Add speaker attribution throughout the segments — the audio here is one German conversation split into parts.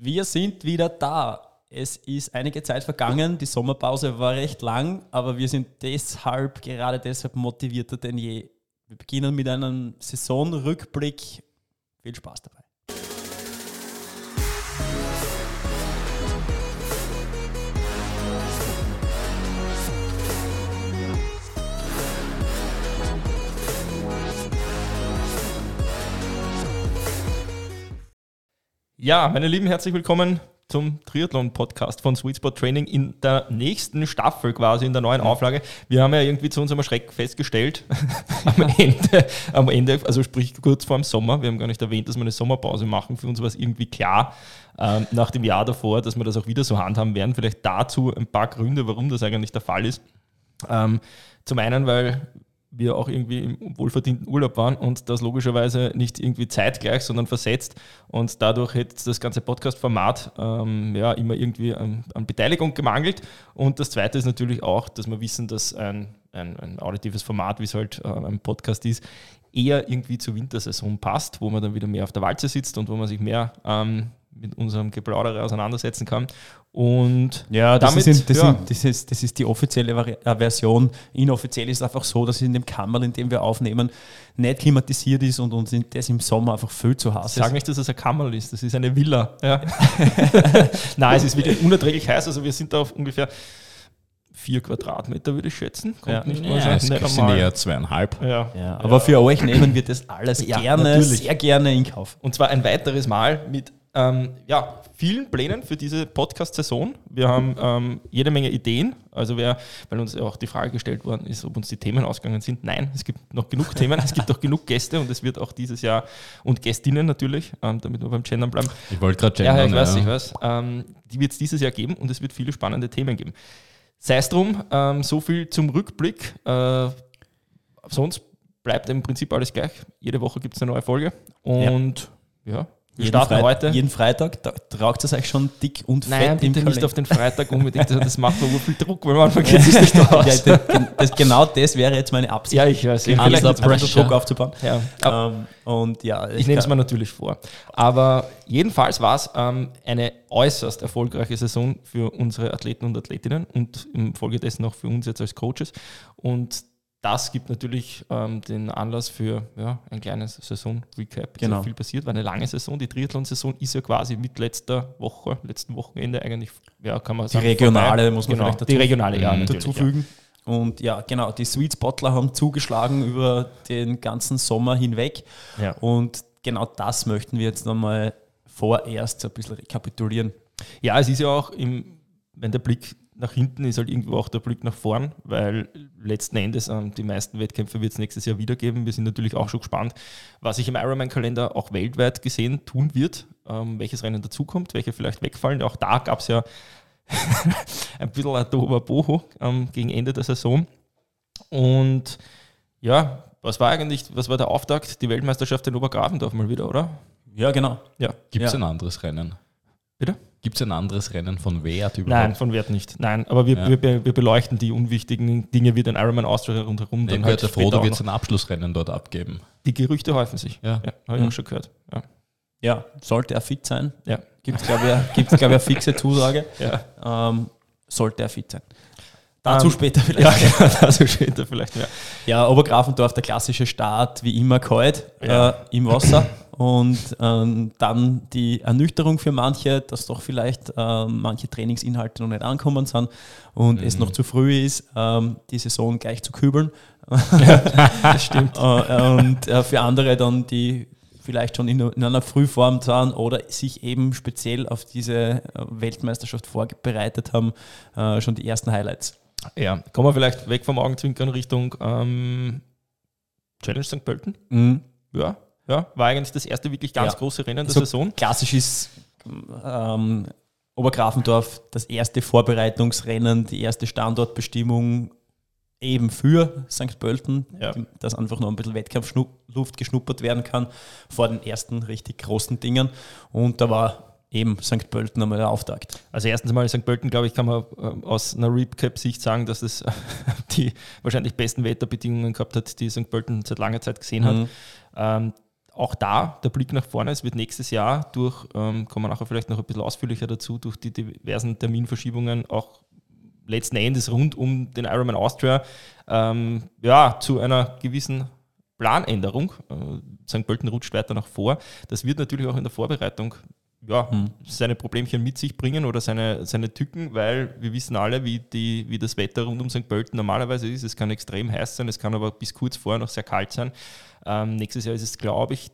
Speaker 1: Wir sind wieder da. Es ist einige Zeit vergangen, die Sommerpause war recht lang, aber wir sind deshalb, gerade deshalb motivierter denn je. Wir beginnen mit einem Saisonrückblick. Viel Spaß dabei.
Speaker 2: Ja, meine Lieben, herzlich willkommen zum Triathlon-Podcast von Sweet Spot Training in der nächsten Staffel quasi, in der neuen Auflage. Wir haben ja irgendwie zu unserem Schreck festgestellt, am Ende, am Ende, also sprich kurz vor dem Sommer, wir haben gar nicht erwähnt, dass wir eine Sommerpause machen. Für uns war es irgendwie klar, ähm, nach dem Jahr davor, dass wir das auch wieder so handhaben werden. Vielleicht dazu ein paar Gründe, warum das eigentlich der Fall ist. Ähm, zum einen, weil wir auch irgendwie im wohlverdienten Urlaub waren und das logischerweise nicht irgendwie zeitgleich, sondern versetzt. Und dadurch hätte das ganze Podcast-Format ähm, ja, immer irgendwie an, an, Beteiligung gemangelt. Und das Zweite ist natürlich auch, dass wir wissen, dass ein, ein, ein auditives Format, wie es halt äh, ein Podcast ist, eher irgendwie zur Wintersaison passt, wo man dann wieder mehr auf der Walze sitzt und wo man sich mehr ähm, mit unserem Geplaudere auseinandersetzen kann. Und
Speaker 1: ja, das, damit, ist, das, ja. Sind, das, ist, das ist die offizielle äh, Version. Inoffiziell ist es einfach so, dass in dem Kammer, in dem wir aufnehmen, nicht klimatisiert ist und uns das im Sommer einfach viel zu heiß
Speaker 2: ist. Sag nicht, dass es ein Kammerl ist, das ist eine Villa. Ja. Nein, es ist wirklich unerträglich heiß. Also wir sind da auf ungefähr vier Quadratmeter, würde ich schätzen.
Speaker 3: Kommt ja. nicht ja, es sind eher zweieinhalb.
Speaker 1: Ja. ja. aber für euch nehmen wir das alles gerne, natürlich. sehr gerne in Kauf.
Speaker 2: Und zwar ein weiteres Mal mit ähm, ja, vielen Plänen für diese Podcast-Saison. Wir haben ähm, jede Menge Ideen. Also wer, weil uns auch die Frage gestellt worden ist, ob uns die Themen ausgegangen sind. Nein, es gibt noch genug Themen, es gibt auch genug Gäste und es wird auch dieses Jahr und Gästinnen natürlich, ähm, damit wir beim Gendern bleiben.
Speaker 3: Ich wollte gerade gendern. Ja,
Speaker 2: ich weiß, ja. ich weiß. Ähm, die wird es dieses Jahr geben und es wird viele spannende Themen geben. Sei es drum, ähm, so viel zum Rückblick. Äh, sonst bleibt im Prinzip alles gleich. Jede Woche gibt es eine neue Folge und ja, ja
Speaker 1: wir jeden starten Freit heute. Jeden Freitag tragt es euch schon dick und
Speaker 2: Nein, fett bitte nicht auf den Freitag unbedingt. das macht mir viel Druck, weil manchmal geht es nicht aus.
Speaker 1: Ja, das, genau das wäre jetzt meine Absicht.
Speaker 2: Ja, ich weiß.
Speaker 1: Ja, vielleicht einfach Druck aufzubauen. Ja. Ähm, und ja,
Speaker 2: ich, ich nehme es mir natürlich vor. Aber jedenfalls war es ähm, eine äußerst erfolgreiche Saison für unsere Athleten und Athletinnen und im Folge dessen auch für uns jetzt als Coaches. Und das gibt natürlich ähm, den Anlass für ja, ein kleines Saison-Recap. Genau. So viel passiert, war eine lange Saison. Die Triathlon-Saison ist ja quasi mit letzter Woche, letzten Wochenende eigentlich, ja, kann man
Speaker 1: sagen. Die regionale vorbei. muss man
Speaker 2: genau,
Speaker 1: vielleicht
Speaker 2: dazu, die regionale, ja,
Speaker 1: dazufügen. Ja. Und ja, genau, die Sweet Spotler haben zugeschlagen über den ganzen Sommer hinweg. Ja. Und genau das möchten wir jetzt nochmal vorerst ein bisschen rekapitulieren.
Speaker 2: Ja, es ist ja auch, im, wenn der Blick nach hinten ist halt irgendwo auch der Blick nach vorn, weil letzten Endes ähm, die meisten Wettkämpfe wird es nächstes Jahr wieder geben. Wir sind natürlich auch schon gespannt, was sich im Ironman-Kalender auch weltweit gesehen tun wird, ähm, welches Rennen dazukommt, welche vielleicht wegfallen. Auch da gab es ja ein bisschen ein Boho ähm, gegen Ende der Saison. Und ja, was war eigentlich, was war der Auftakt? Die Weltmeisterschaft in Obergrafendorf mal wieder, oder?
Speaker 1: Ja, genau.
Speaker 3: Ja. Gibt es ja. ein anderes Rennen?
Speaker 2: Bitte?
Speaker 3: Gibt es ein anderes Rennen von Wert
Speaker 2: überhaupt? Nein, von Wert nicht. Nein, aber wir, ja. wir, wir, beleuchten die unwichtigen Dinge wie den Ironman Austria rundherum.
Speaker 3: Ich dann halt der Frodo wird ein Abschlussrennen dort abgeben.
Speaker 2: Die Gerüchte häufen sich.
Speaker 1: Ja,
Speaker 2: ja
Speaker 1: habe ich mhm. auch schon gehört. Ja. ja. sollte er fit sein? Ja. Gibt es, glaube ich, glaub ich, eine fixe Zusage. Ja. Ähm, sollte er fit sein. Dazu ähm, später vielleicht. Ja, genau, dazu später vielleicht, ja. Ja, Obergrafendorf, der klassische Start, wie immer kalt ja. äh, im Wasser. Und ähm, dann die Ernüchterung für manche, dass doch vielleicht äh, manche Trainingsinhalte noch nicht ankommen sind und mhm. es noch zu früh ist, ähm, die Saison gleich zu kübeln. Ja, das stimmt. Äh, und äh, für andere dann, die vielleicht schon in, in, einer Frühform sind oder sich eben speziell auf diese äh, Weltmeisterschaft vorbereitet haben, äh, schon die ersten Highlights.
Speaker 2: Ja, kommen wir vielleicht weg vom Augenzwinkern Richtung ähm, Challenge St. Pölten. Mhm. Ja, ja, war eigentlich das erste wirklich ganz ja. große Rennen der so Saison.
Speaker 1: Klassisch ist ähm, Obergrafendorf das erste Vorbereitungsrennen, die erste Standortbestimmung eben für St. Pölten, ja. dass einfach noch ein bisschen Wettkampfluft geschnuppert werden kann vor den ersten richtig großen Dingen. Und da war eben St. Pölten einmal der Auftakt.
Speaker 2: Also erstens mal St. Pölten, glaube ich, kann man äh, aus einer Recap-Sicht sagen, dass es die wahrscheinlich besten Wetterbedingungen gehabt hat, die St. Pölten seit langer Zeit gesehen mhm. hat. Ähm, auch da der Blick nach vorne. Es wird nächstes Jahr durch, ähm, kommen wir nachher vielleicht noch ein bisschen ausführlicher dazu, durch die diversen Terminverschiebungen auch letzten Endes rund um den Ironman Austria ähm, ja, zu einer gewissen Planänderung. Äh, St. Pölten rutscht weiter nach vor. Das wird natürlich auch in der Vorbereitung ja, hm. seine Problemchen mit sich bringen oder seine, seine Tücken, weil wir wissen alle, wie, die, wie das Wetter rund um St. Pölten normalerweise ist. Es kann extrem heiß sein, es kann aber bis kurz vorher noch sehr kalt sein. Ähm, nächstes Jahr ist es, glaube ich,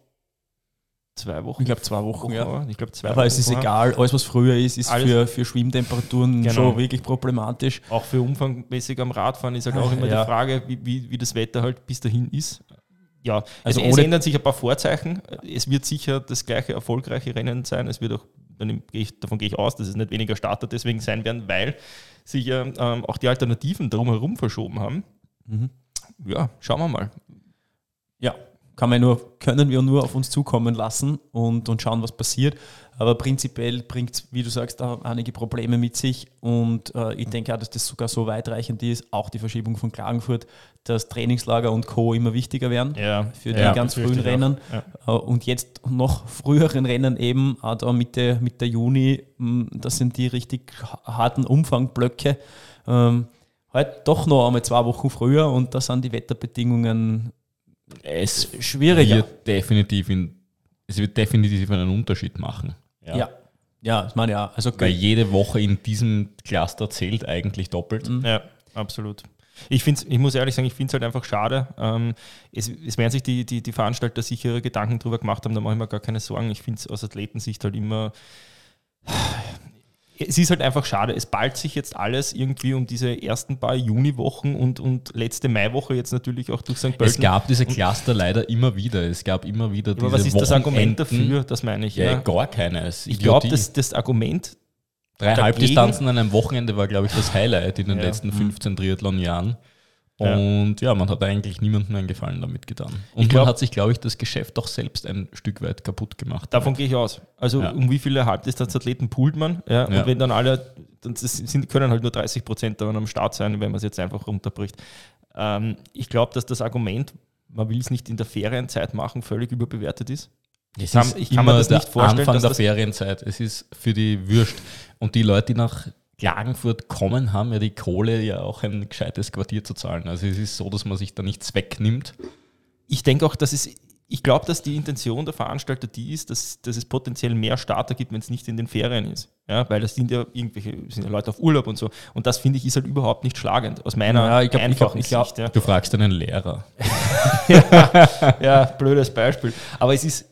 Speaker 2: zwei Wochen.
Speaker 1: Ich glaube, zwei Wochen, ja.
Speaker 2: Ich glaube, zwei
Speaker 1: Aber Wochen es ist egal, alles, was früher ist, ist für, für Schwimmtemperaturen genau. schon wirklich problematisch.
Speaker 2: Auch für umfangmäßig am Radfahren ist halt auch immer ja. die Frage, wie, wie, wie das Wetter halt bis dahin ist. Ja, also, also es ändern sich ein paar Vorzeichen. Es wird sicher das gleiche erfolgreiche Rennen sein. Es wird auch, davon gehe ich aus, dass es nicht weniger Starter deswegen sein werden, weil sich ja ähm, auch die Alternativen drumherum verschoben haben. Mhm. Ja, schauen wir mal.
Speaker 1: Ja, kann man nur, können wir nur auf uns zukommen lassen und, und schauen, was passiert. Aber prinzipiell bringt es, wie du sagst, auch einige Probleme mit sich. Und äh, ich denke auch, dass das sogar so weitreichend ist, auch die Verschiebung von Klagenfurt, dass Trainingslager und Co. immer wichtiger werden
Speaker 2: ja.
Speaker 1: für die ja, ganz frühen Rennen. Ja. Äh, und jetzt noch früheren Rennen eben, auch da Mitte, Mitte Juni, hm, das sind die richtig harten Umfangblöcke. Ähm, halt doch noch einmal zwei Wochen früher und da sind die Wetterbedingungen
Speaker 3: es schwieriger. Wird definitiv in, es wird definitiv einen Unterschied machen.
Speaker 1: Ja. ja. Ja, das meine ja.
Speaker 3: Also Weil jede Woche in diesem Cluster zählt eigentlich doppelt.
Speaker 2: Mhm. Ja, absolut. Ich, find's, ich muss ehrlich sagen, ich finde es halt einfach schade. Ähm, es, es werden sich die, die, die Veranstalter sicher Gedanken drüber gemacht haben, da mache ich mir gar keine Sorgen. Ich finde es aus Athletensicht halt immer es ist halt einfach schade. Es ballt sich jetzt alles irgendwie um diese ersten paar Juniwochen und, und letzte Maiwoche jetzt natürlich auch durch St. Pölten.
Speaker 3: Es gab diese Cluster leider immer wieder. Es gab immer wieder
Speaker 2: diese Aber was ist das Argument dafür? Das meine ich.
Speaker 3: Ja, ja. gar keines.
Speaker 2: Ich glaube, das, das Argument.
Speaker 3: Drei Halbdistanzen an einem Wochenende war, glaube ich, das Highlight in den ja. letzten 15 mhm. Triathlon-Jahren. Und ja. ja. man hat eigentlich niemandem einen Gefallen damit getan. Und glaub, man hat sich, glaube ich, das Geschäft auch selbst ein Stück weit kaputt gemacht.
Speaker 2: Davon gehe ich aus. Also ja. um wie viele Halbdistanzathleten poolt man? Ja, und wenn dann alle, dann sind, können halt nur 30 Prozent am Start sein, wenn man es jetzt einfach runterbricht. Ähm, ich glaube, dass das Argument, man will es nicht in der Ferienzeit machen, völlig überbewertet ist.
Speaker 3: Ich kann, ich kann mir das nicht vorstellen. Anfang der Ferienzeit. Es ist für die Würst. Und die Leute, die nach Klagenfurt kommen, haben ja die Kohle, ja auch ein gescheites Quartier zu zahlen. Also es ist so, dass man sich da nichts wegnimmt.
Speaker 2: Ich denke auch, dass es, ich glaube, dass die Intention der Veranstalter die ist, dass, dass es potenziell mehr Starter gibt, wenn es nicht in den Ferien ist. Ja, weil das sind ja irgendwelche sind ja Leute auf Urlaub und so. Und das finde ich ist halt überhaupt nicht schlagend, aus meiner
Speaker 3: ja, ich glaub, einfachen ich glaub, Sicht. Ja. Du fragst einen Lehrer.
Speaker 2: ja, ja, blödes Beispiel. Aber es ist.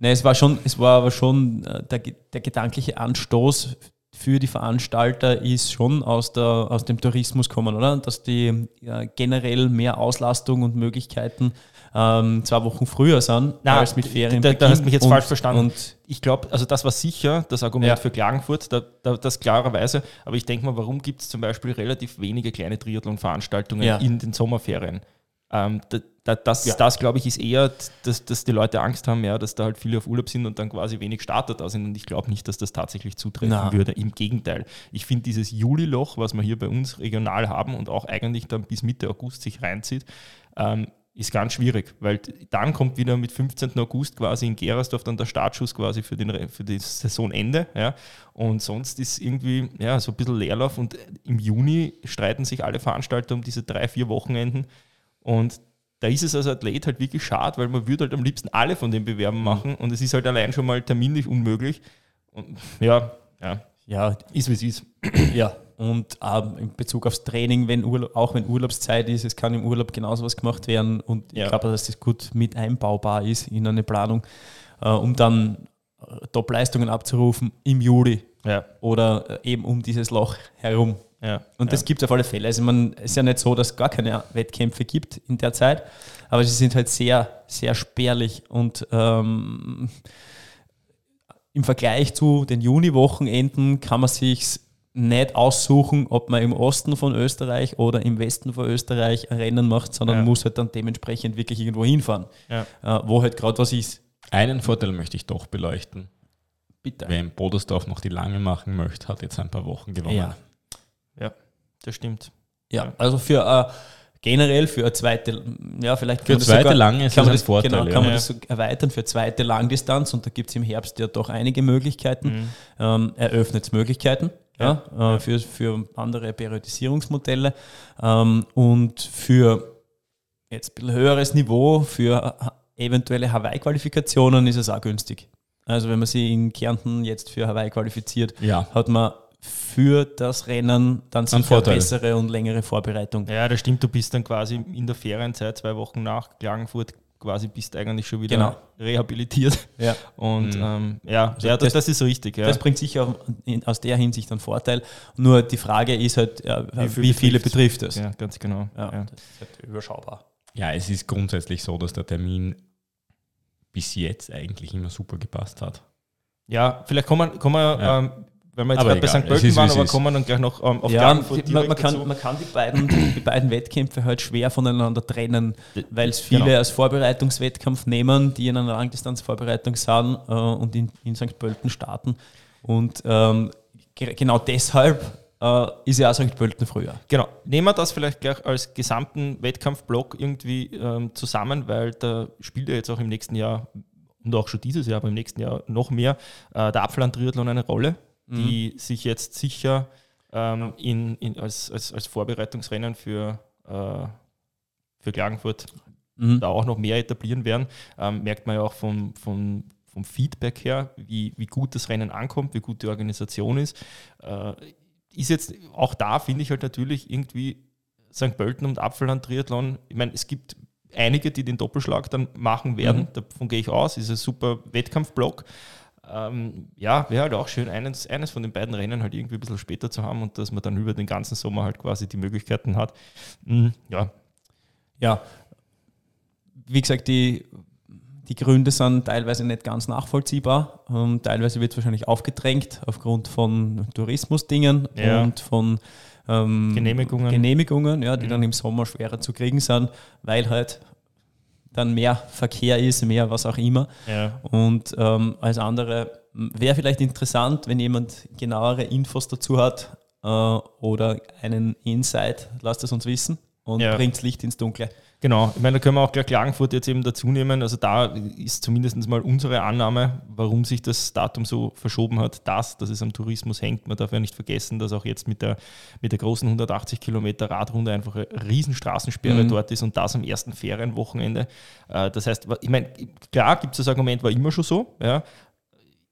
Speaker 1: Nein, es war schon, es war aber schon äh, der, der gedankliche Anstoß für die Veranstalter ist schon aus, der, aus dem Tourismus kommen, oder? Dass die ja, generell mehr Auslastung und Möglichkeiten ähm, zwei Wochen früher sind
Speaker 2: Nein, als mit Ferien. Da, da hast du mich jetzt und, falsch verstanden. Und ich glaube, also das war sicher das Argument ja. für Klagenfurt, da, da, das klarerweise. Aber ich denke mal, warum gibt es zum Beispiel relativ wenige kleine Triathlon-Veranstaltungen ja. in den Sommerferien? Ähm, da, da, das, ja. das glaube ich, ist eher, dass, dass die Leute Angst haben, ja, dass da halt viele auf Urlaub sind und dann quasi wenig Starter da sind. Und ich glaube nicht, dass das tatsächlich zutreffen Na. würde. Im Gegenteil. Ich finde dieses Juliloch, was wir hier bei uns regional haben und auch eigentlich dann bis Mitte August sich reinzieht, ähm, ist ganz schwierig, weil dann kommt wieder mit 15. August quasi in Gerersdorf dann der Startschuss quasi für, den, für das Saisonende. Ja. Und sonst ist irgendwie ja, so ein bisschen Leerlauf und im Juni streiten sich alle Veranstalter um diese drei, vier Wochenenden und da ist es als Athlet halt wirklich schade, weil man würde halt am liebsten alle von den Bewerben mhm. machen und es ist halt allein schon mal terminlich unmöglich. Und ja, ja, ja, ist wie es ist.
Speaker 1: Ja, und ähm, in Bezug aufs Training, wenn Urlaub, auch wenn Urlaubszeit ist, es kann im Urlaub genauso was gemacht werden und ja. ich glaube, dass das gut mit einbaubar ist in eine Planung, äh, um dann äh, Top-Leistungen abzurufen im Juli ja. oder äh, eben um dieses Loch herum. Ja, und das ja. gibt es auf alle Fälle. Also man ist ja nicht so, dass es gar keine Wettkämpfe gibt in der Zeit, aber sie sind halt sehr, sehr spärlich und ähm, im Vergleich zu den Juni-Wochenenden kann man sich nicht aussuchen, ob man im Osten von Österreich oder im Westen von Österreich ein Rennen macht, sondern ja. muss halt dann dementsprechend wirklich irgendwo hinfahren, ja. äh, wo halt gerade was ist.
Speaker 3: Einen Vorteil möchte ich doch beleuchten. Bitte. Wer im Bodersdorf noch die lange machen möchte, hat jetzt ein paar Wochen gewonnen.
Speaker 2: Ja, ja, das stimmt.
Speaker 1: Ja, also für äh, generell für eine zweite, ja, vielleicht
Speaker 3: für zweite sogar, lange ist
Speaker 1: kann
Speaker 3: das
Speaker 1: ein Vorteil. Genau, kann ja. man das so erweitern für zweite Langdistanz und da gibt es im Herbst ja doch einige Möglichkeiten. Mhm. Ähm, eröffnet es Möglichkeiten. Ja, ja, äh, für, für andere Periodisierungsmodelle ähm, und für jetzt ein bisschen höheres Niveau, für eventuelle Hawaii-Qualifikationen ist es auch günstig. Also wenn man sich in Kärnten jetzt für Hawaii qualifiziert,
Speaker 3: ja.
Speaker 1: hat man für das Rennen dann sicher bessere und längere Vorbereitung.
Speaker 2: Ja, das stimmt. Du bist dann quasi in der Ferienzeit, zwei Wochen nach Klagenfurt, quasi bist eigentlich schon wieder
Speaker 1: genau.
Speaker 2: rehabilitiert.
Speaker 1: Ja.
Speaker 2: Und mhm. ähm, ja, also ja das, das, ist richtig. Ja.
Speaker 1: Das bringt sicher aus der Hinsicht einen Vorteil. Nur die Frage ist halt, ja, wie, viel wie viele betrifft es?
Speaker 2: Ja, ganz genau.
Speaker 1: Ja, Das ist halt überschaubar.
Speaker 3: Ja, es ist grundsätzlich so, dass der Termin bis jetzt eigentlich immer super gepasst hat.
Speaker 2: Ja, vielleicht kommen, kommen wir ja. ähm, weil wir jetzt gerade bei St. Pölten waren, aber kommen dann gleich noch ähm,
Speaker 1: auf ja, die, man, man, kann, man kann die beiden, die beiden Wettkämpfe halt schwer voneinander trennen, weil es viele genau. als Vorbereitungswettkampf nehmen, die in einer Langdistanzvorbereitung sind äh, und in, in St. Pölten starten. Und ähm, genau deshalb äh, ist ja auch St. Pölten früher.
Speaker 2: Genau. Nehmen wir das vielleicht gleich als gesamten Wettkampfblock irgendwie ähm, zusammen, weil da spielt ja jetzt auch im nächsten Jahr und auch schon dieses Jahr, aber im nächsten Jahr noch mehr äh, der Apfelland-Triathlon eine Rolle die mhm. sich jetzt sicher ähm, in, in, als, als, als Vorbereitungsrennen für, äh, für Klagenfurt mhm. da auch noch mehr etablieren werden. Ähm, merkt man ja auch vom, vom, vom Feedback her, wie, wie gut das Rennen ankommt, wie gut die Organisation ist. Äh, ist jetzt auch da, finde ich halt natürlich irgendwie St. Pölten und Apfelland Triathlon. Ich meine, es gibt einige, die den Doppelschlag dann machen werden. Mhm. Davon gehe ich aus. Ist ein super Wettkampfblock ähm, ja, wäre halt auch schön, eines, eines von den beiden Rennen halt irgendwie ein bisschen später zu haben und dass man dann über den ganzen Sommer halt quasi die Möglichkeiten hat. Mhm, ja.
Speaker 1: Ja, wie gesagt, die, die Gründe sind teilweise nicht ganz nachvollziehbar. Ähm, teilweise wird es wahrscheinlich aufgedrängt aufgrund von Tourismusdingen ja. und von ähm,
Speaker 2: Genehmigungen,
Speaker 1: Genehmigungen ja, die mhm. dann im Sommer schwerer zu kriegen sind, weil halt dann mehr Verkehr ist, mehr was auch immer.
Speaker 2: Ja.
Speaker 1: Und ähm, als andere wäre vielleicht interessant, wenn jemand genauere Infos dazu hat äh, oder einen Insight, lasst es uns wissen und ja. bringt Licht ins Dunkle.
Speaker 2: Genau, ich meine, da können wir auch gleich Klagenfurt jetzt eben dazu nehmen. Also da ist zumindest mal unsere Annahme, warum sich das Datum so verschoben hat, das, dass es am Tourismus hängt. Man darf ja nicht vergessen, dass auch jetzt mit der, mit der großen 180 Kilometer Radrunde einfach eine Riesenstraßensperre mhm. dort ist und das am ersten Ferienwochenende. Äh, das heißt, ich meine, klar gibt es das Argument, war immer schon so, ja,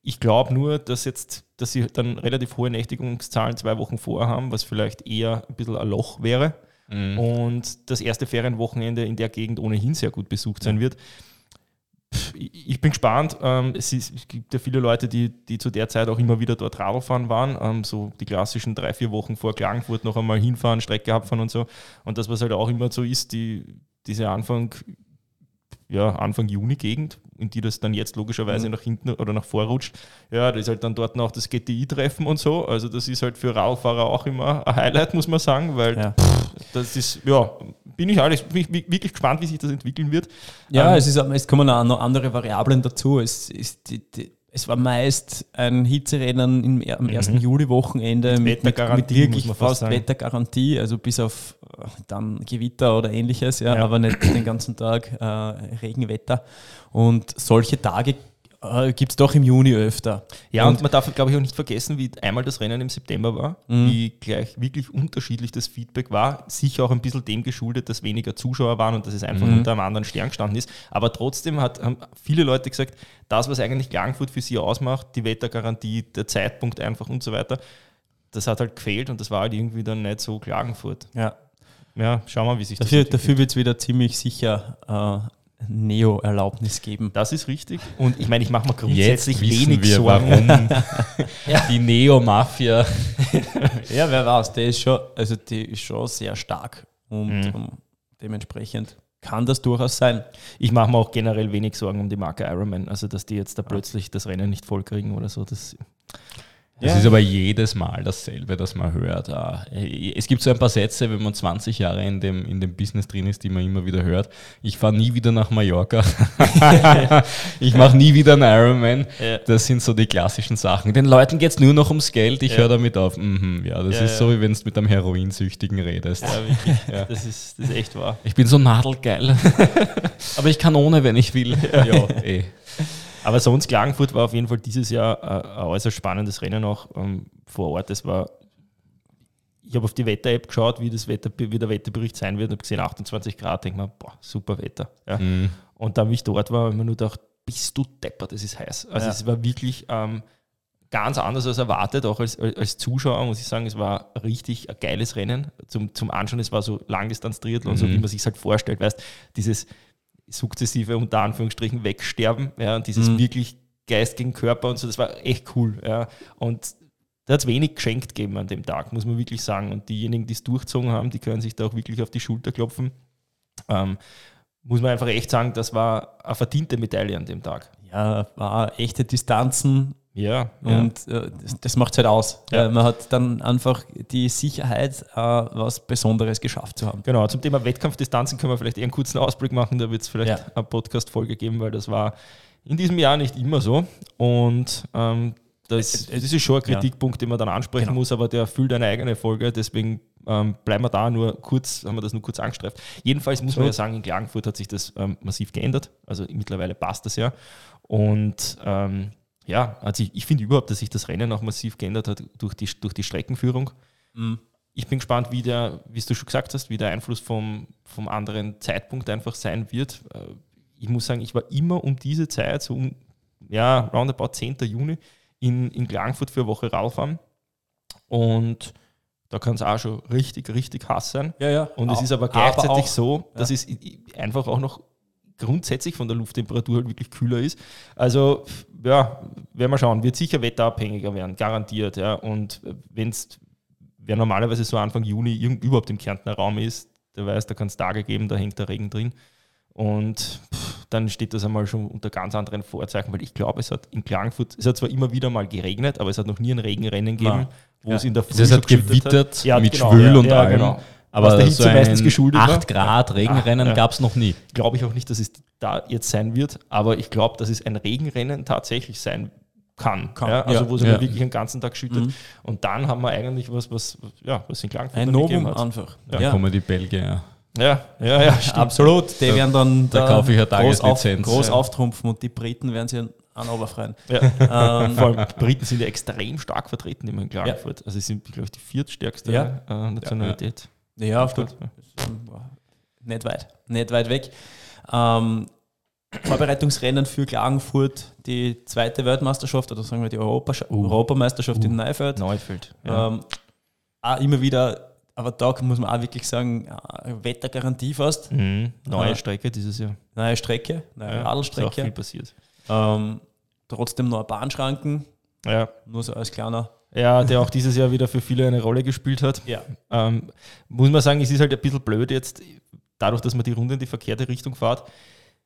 Speaker 2: ich glaube nur, dass jetzt, dass sie dann relativ hohe Nächtigungszahlen zwei Wochen vorher haben, was vielleicht eher ein bisschen ein Loch wäre. Mhm. Und das erste Ferienwochenende in der Gegend ohnehin sehr gut besucht sein wird. Ich bin gespannt. Ähm, es, ist, es, gibt ja viele Leute, die, die zu der Zeit auch immer wieder dort Radfahren waren. Ähm, so die klassischen drei, vier Wochen vor Klagenfurt noch einmal hinfahren, Strecke abfahren und so. Und das, was halt auch immer so ist, die, diese Anfang, ja, Anfang Juni-Gegend, in die das dann jetzt logischerweise mhm. nach hinten oder nach vorrutscht. Ja, das ist halt dann dort noch das GTI-Treffen und so. Also das ist halt für Radfahrer auch immer ein Highlight, muss man sagen, weil ja. pff, das ist, ja, bin ich alles, bin ich wirklich gespannt, wie sich das entwickeln wird.
Speaker 1: Ja, ähm, es, ist, es kommen auch noch andere Variablen dazu. Es ist die, die es war meist ein Hitzerennen im, am 1. Mhm. Juli-Wochenende
Speaker 2: mit, mit, mit, wirklich
Speaker 1: fast Wettergarantie, also bis auf äh, dann Gewitter oder ähnliches, ja, ja. aber nicht den ganzen Tag äh, Regenwetter. Und solche Tage äh, gibt es doch im Juni öfter.
Speaker 2: Ja, und, und man darf, glaube ich, auch nicht vergessen, wie einmal das Rennen im September war, mhm. wie gleich wirklich unterschiedlich das Feedback war. Sicher auch ein bisschen dem geschuldet, dass weniger Zuschauer waren und dass es einfach mhm. unter einem anderen Stern gestanden ist. Aber trotzdem hat, haben viele Leute gesagt, das, was eigentlich Klagenfurt für sie ausmacht, die Wettergarantie, der Zeitpunkt einfach und so weiter, das hat halt gefehlt und das war halt irgendwie dann nicht so Klagenfurt.
Speaker 1: Ja.
Speaker 2: Ja, schauen wir, mal, wie sich
Speaker 1: dafür, das Dafür wird es wieder ziemlich sicher äh, Neo-Erlaubnis geben.
Speaker 2: Das ist richtig. Und ich meine, ich mache mir grundsätzlich
Speaker 3: Jetzt wenig wir, Sorgen. Warum ja. die Neo-Mafia.
Speaker 1: ja, wer weiß, die ist schon, also die ist schon sehr stark und mhm. um, dementsprechend kann das durchaus sein.
Speaker 2: Ich mache mir auch generell wenig Sorgen um die Marke Ironman, also dass die jetzt da plötzlich das Rennen nicht voll kriegen oder so. Das
Speaker 3: Es ja. ist aber jedes Mal dasselbe, das man hört. Ah, es gibt so ein paar Sätze, wenn man 20 Jahre in dem, in dem Business drin ist, die man immer wieder hört. Ich fahre nie wieder nach Mallorca. ich mache nie wieder einen Ironman. Ja. Das sind so die klassischen Sachen. Den Leuten geht es nur noch ums Geld, ich ja. höre damit auf. Mhm, ja, das ist so, wie wenn du mit einem Heroinsüchtigen redest. Ja,
Speaker 2: wirklich. Das, ist, das ist echt wahr.
Speaker 3: Ich bin so nadelgeil. aber ich kann ohne, wenn ich will. Ja,
Speaker 2: eh. Aber sonst, Klagenfurt war auf jeden Fall dieses Jahr äh, ein äußerst spannendes Rennen auch ähm, vor Ort. Das war, ich habe auf die Wetter-App geschaut, wie, das Wetter, wie der Wetterbericht sein wird, habe gesehen 28 Grad, denke mir, boah, super Wetter. Ja. Mhm. Und dann, wie ich dort war, habe ich mir nur gedacht, bist du deppert, das ist heiß. Also ja. es war wirklich ähm, ganz anders als erwartet, auch als, als Zuschauer muss ich sagen, es war richtig ein geiles Rennen zum, zum Anschauen. Es war so Langdistanz-Triathlon, mhm. so wie man sich halt vorstellt, weißt dieses sukzessive unter Anführungsstrichen wegsterben. Ja, und dieses mhm. wirklich Geist gegen Körper und so, das war echt cool. Ja. Und da hat es wenig geschenkt gegeben an dem Tag, muss man wirklich sagen. Und diejenigen, die es durchgezogen haben, die können sich da auch wirklich auf die Schulter klopfen. Ähm, muss man einfach echt sagen, das war eine verdiente Medaille an dem Tag.
Speaker 1: Ja, war echte Distanzen, ja. Und ja. Äh, das, das macht es halt aus. Ja. Man hat dann einfach die Sicherheit, äh, was Besonderes geschafft zu haben.
Speaker 2: Genau, zum Thema Wettkampfdistanzen können wir vielleicht eher einen kurzen Ausblick machen. Da wird es vielleicht ja. eine Podcast-Folge geben, weil das war in diesem Jahr nicht immer so. Und ähm, das, das ist schon ein Kritikpunkt, den man dann ansprechen genau. muss, aber der erfüllt eine eigene Folge. Deswegen ähm, bleiben wir da nur kurz, haben wir das nur kurz angestreift. Jedenfalls muss man ja sagen, in Klagenfurt hat sich das ähm, massiv geändert. Also mittlerweile passt das ja. Und ähm, ja, also ich, ich finde überhaupt, dass sich das Rennen auch massiv geändert hat durch die, durch die Streckenführung. Mhm. Ich bin gespannt, wie der, wie du schon gesagt hast, wie der Einfluss vom, vom anderen Zeitpunkt einfach sein wird. Äh, ich muss sagen, ich war immer um diese Zeit, so um, ja, roundabout 10. Juni, in, in Klagenfurt für eine Woche Radfahren. Und da kann es auch schon richtig, richtig Hass sein.
Speaker 1: Ja, ja.
Speaker 2: Und es ist aber gleichzeitig aber auch, so, dass ja. es einfach auch noch grundsätzlich von der Lufttemperatur halt wirklich kühler ist. Also, ja, werden wir schauen. Wird sicher wetterabhängiger werden, garantiert. Ja. Und wenn es, wer normalerweise so Anfang Juni überhaupt im Kärntner Raum ist, der weiß, da kann es Tage geben, da hängt der Regen drin. Und pff, dann steht das einmal schon unter ganz anderen Vorzeichen, weil ich glaube, es hat in Klagenfurt, es hat zwar immer wieder mal geregnet, aber es hat noch nie ein Regenrennen gegeben,
Speaker 3: wo ja. es in der Früh Es hat gewittert
Speaker 2: ja,
Speaker 3: mit
Speaker 2: genau,
Speaker 3: Schwül und ja, allem. Genau.
Speaker 2: Aber der Hitze so meistens geschuldet
Speaker 3: 8 Grad Regenrennen ja. gab es noch nie.
Speaker 2: Glaube ich auch nicht, dass es da jetzt sein wird, aber ich glaube, dass es ein Regenrennen tatsächlich sein kann. kann. Ja, also ja. wo es ja. wirklich den ganzen Tag schüttet. Mhm. Und dann haben wir eigentlich was, was, ja, was in Klagenfurt
Speaker 1: Ein Novum einfach.
Speaker 3: Ja. kommen die Belgier,
Speaker 1: ja. Ja, ja,
Speaker 3: Absolut. Die werden dann
Speaker 1: da, da kaufe ich eine
Speaker 3: groß, auf,
Speaker 1: groß auftrumpfen und die Briten werden sich an Oberfreien.
Speaker 2: Ja. Ähm, Vor allem die Briten sind ja extrem stark vertreten in Klagenfurt. Also sie sind, glaube ich, die viertstärkste äh, Nationalität.
Speaker 1: Ja, auf gut. Nicht weit, nicht weit weg. Ähm, Vorbereitungsrennen für Klagenfurt, die zweite Weltmeisterschaft oder sagen wir die Europa uh. Europameisterschaft uh. in Neufeld.
Speaker 2: Neufeld.
Speaker 1: Ja. Ähm, auch immer wieder, aber da muss man auch wirklich sagen, äh, Wettergarantie fast.
Speaker 2: Mhm. Neue äh, Strecke dieses Jahr.
Speaker 1: Neue Strecke, neue ja, Radlstrecke. Ist auch
Speaker 2: viel passiert.
Speaker 1: Ähm, trotzdem noch Bahnschranken.
Speaker 2: Ja.
Speaker 1: Nur so als kleiner
Speaker 2: ja, der auch dieses Jahr wieder für viele eine Rolle gespielt hat.
Speaker 1: Ja.
Speaker 2: Ähm, muss man sagen, es ist halt ein bisschen blöd jetzt, dadurch, dass man die Runde in die verkehrte Richtung fährt.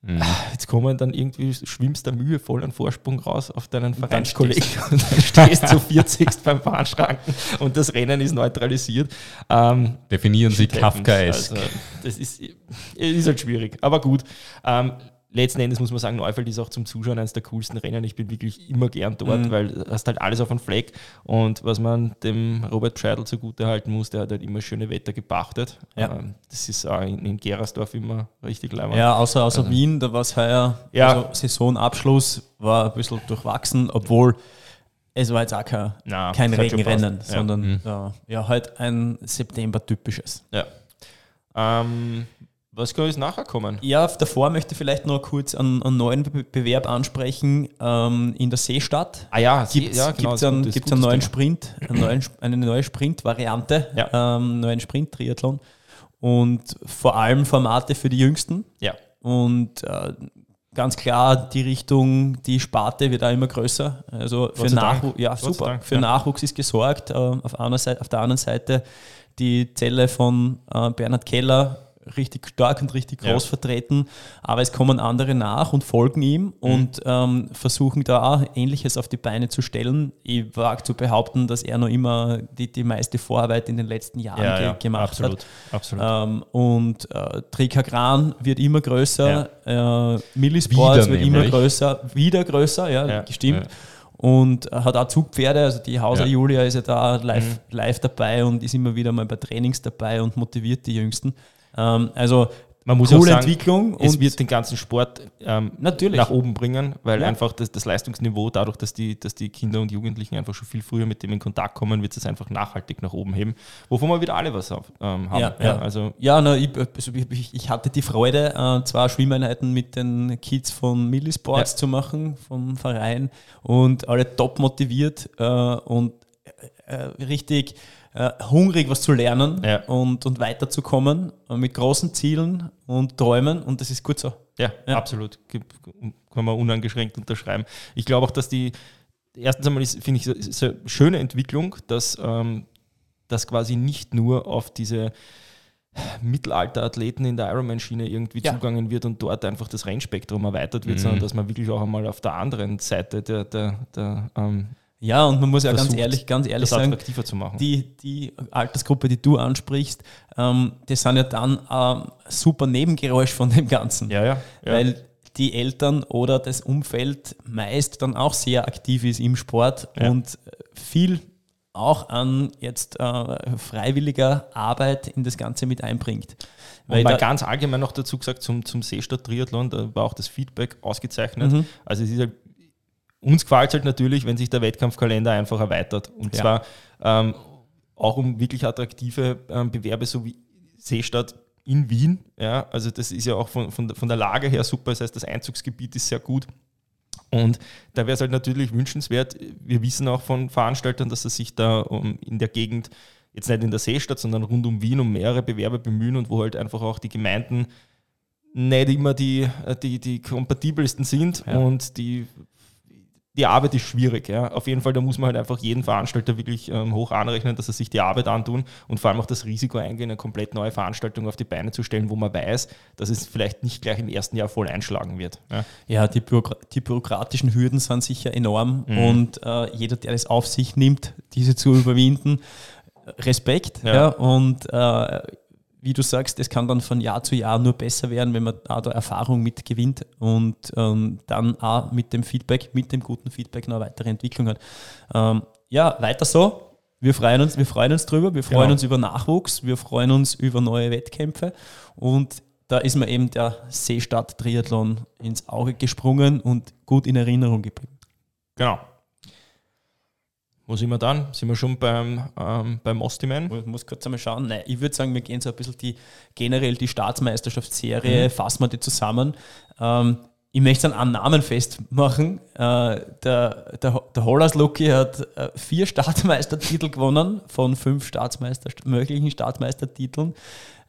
Speaker 2: Mhm. Jetzt kommen dann irgendwie, schwimmst der Mühe voll einen Vorsprung raus auf deinen Vereinskollegen und dann stehst du 40. beim Bahnschranken und das Rennen ist neutralisiert.
Speaker 3: Ähm, Definieren Sie Kafka Also,
Speaker 2: das ist, ist halt schwierig, aber gut. Ähm, letzten Endes muss man sagen, Neufeld ist auch zum Zuschauen eines der coolsten Rennen. Ich bin wirklich immer gern dort, mhm. weil du hast halt alles auf einem Fleck. Und was man dem Robert Scheidel zugute halten muss, der hat halt immer schöne Wetter gepachtet.
Speaker 1: Ja. Ähm,
Speaker 2: das ist auch in, in Gerersdorf immer richtig leibend.
Speaker 1: Ja, außer, außer also, Wien, da war es heuer, ja. also Saisonabschluss war ein bisschen durchwachsen, obwohl es war jetzt auch kein, Na, kein Regenrennen, sondern mhm. ja, ja, halt ein September-typisches.
Speaker 2: Ja. Ähm, was kann jetzt nachher kommen?
Speaker 1: Ja, davor möchte ich vielleicht noch kurz einen, einen neuen Bewerb ansprechen. Ähm, in der Seestadt
Speaker 2: ah ja,
Speaker 1: gibt es ja, genau, einen, gibt's einen neuen Sprint, einen neuen, eine neue Sprint-Variante, ja. ähm, neuen Sprint-Triathlon und vor allem Formate für die Jüngsten.
Speaker 2: Ja.
Speaker 1: Und äh, ganz klar die Richtung, die Sparte wird auch immer größer. Also für Nachwuchs, ja super, für ja. Nachwuchs ist gesorgt. Äh, auf, einer Seite, auf der anderen Seite die Zelle von äh, Bernhard Keller richtig stark und richtig groß ja. vertreten, aber es kommen andere nach und folgen ihm mhm. und ähm, versuchen da Ähnliches auf die Beine zu stellen. Ich wage zu behaupten, dass er noch immer die, die meiste Vorarbeit in den letzten Jahren ja, ge ja, gemacht absolut, hat. Absolut. Ähm, und äh, Trika Gran wird immer größer, äh, Millisports wird immer größer, wieder größer, ja, gestimmt und hat auch Zugpferde. Also die Hauser ja. Julia ist ja da live, mhm. live dabei und ist immer wieder mal bei Trainings dabei und motiviert die Jüngsten. Ähm, also
Speaker 2: man muss Coole auch sagen, Entwicklung. Es wird den ganzen Sport ähm, natürlich. nach oben bringen, weil ja. einfach das, das, Leistungsniveau, dadurch, dass die, dass die Kinder und Jugendlichen einfach schon viel früher mit dem in Kontakt kommen, wird es einfach nachhaltig nach oben heben, wovon wir wieder alle was auf, ähm, haben.
Speaker 1: Ja, ja. Also ja na, ich, also ich, ich, hatte die Freude, äh, zwei Schwimmeinheiten mit den Kids von Millisports zu machen, vom Verein und alle top motiviert äh, und äh, äh richtig äh, hungrig, was zu lernen ja. und, und weiterzukommen äh, mit großen Zielen und Träumen und das ist gut so.
Speaker 2: Ja, ja. absolut. Kann man uneingeschränkt unterschreiben. Ich glaube auch, dass die, erstens einmal finde ich, es eine schöne Entwicklung, dass ähm, das quasi nicht nur auf diese Mittelalter-Athleten in der Ironman-Schiene irgendwie ja. zugangen wird und dort einfach das Rennspektrum erweitert wird, mhm. sondern dass man wirklich auch einmal auf der anderen Seite der, der, der ähm,
Speaker 1: ja, und man muss ja ganz ehrlich, ganz ehrlich sagen,
Speaker 2: zu machen.
Speaker 1: Die, die Altersgruppe, die du ansprichst, ähm, das sind ja dann ähm, super Nebengeräusch von dem Ganzen.
Speaker 2: Ja, ja,
Speaker 1: ja. Weil die Eltern oder das Umfeld meist dann auch sehr aktiv ist im Sport ja. und viel auch an jetzt äh, freiwilliger Arbeit in das Ganze mit einbringt.
Speaker 2: Weil mal ganz allgemein noch dazu gesagt, zum, zum Seestadt-Triathlon, da war auch das Feedback ausgezeichnet. Mhm. Also es ist halt uns gefällt es halt natürlich, wenn sich der Wettkampfkalender einfach erweitert. Und ja. zwar ähm, auch um wirklich attraktive ähm, Bewerbe, so wie Seestadt in Wien. Ja, also das ist ja auch von, von, von der Lage her super. Das heißt, das Einzugsgebiet ist sehr gut. Und da wäre es halt natürlich wünschenswert. Wir wissen auch von Veranstaltern, dass sie sich da in der Gegend, jetzt nicht in der Seestadt, sondern rund um Wien, um mehrere Bewerber bemühen und wo halt einfach auch die Gemeinden nicht immer die, die, die kompatibelsten sind ja. und die die Arbeit ist schwierig. Ja. Auf jeden Fall, da muss man halt einfach jeden Veranstalter wirklich ähm, hoch anrechnen, dass er sich die Arbeit antun und vor allem auch das Risiko eingehen, eine komplett neue Veranstaltung auf die Beine zu stellen, wo man weiß, dass es vielleicht nicht gleich im ersten Jahr voll einschlagen wird.
Speaker 1: Ja, ja die, Bürokra die, bürokratischen Hürden sind sicher enorm mhm. und äh, jeder, der es auf sich nimmt, diese zu überwinden, Respekt. Ja. ja und äh, wie du sagst, es kann dann von Jahr zu Jahr nur besser werden, wenn man auch da Erfahrung mitgewinnt und ähm, dann auch mit dem Feedback, mit dem guten Feedback noch eine weitere Entwicklung hat. Ähm, ja, weiter so. Wir freuen uns, wir freuen uns drüber, wir freuen genau. uns über Nachwuchs, wir freuen uns über neue Wettkämpfe und da ist mir eben der Seestadt-Triathlon ins Auge gesprungen und gut in Erinnerung geblieben.
Speaker 2: Genau. Wo sind wir dann? Sind wir schon beim, ähm, beim Ostiman?
Speaker 1: Ich muss kurz einmal schauen. Nein, ich würde sagen, wir gehen so ein bisschen die generell die Staatsmeisterschaftsserie, mhm. fassen wir die zusammen. Ähm, ich möchte einen Namen festmachen. Äh, der, der, der Hollas Lucky hat äh, vier Staatsmeistertitel gewonnen von fünf Staatsmeister, möglichen Staatsmeistertiteln.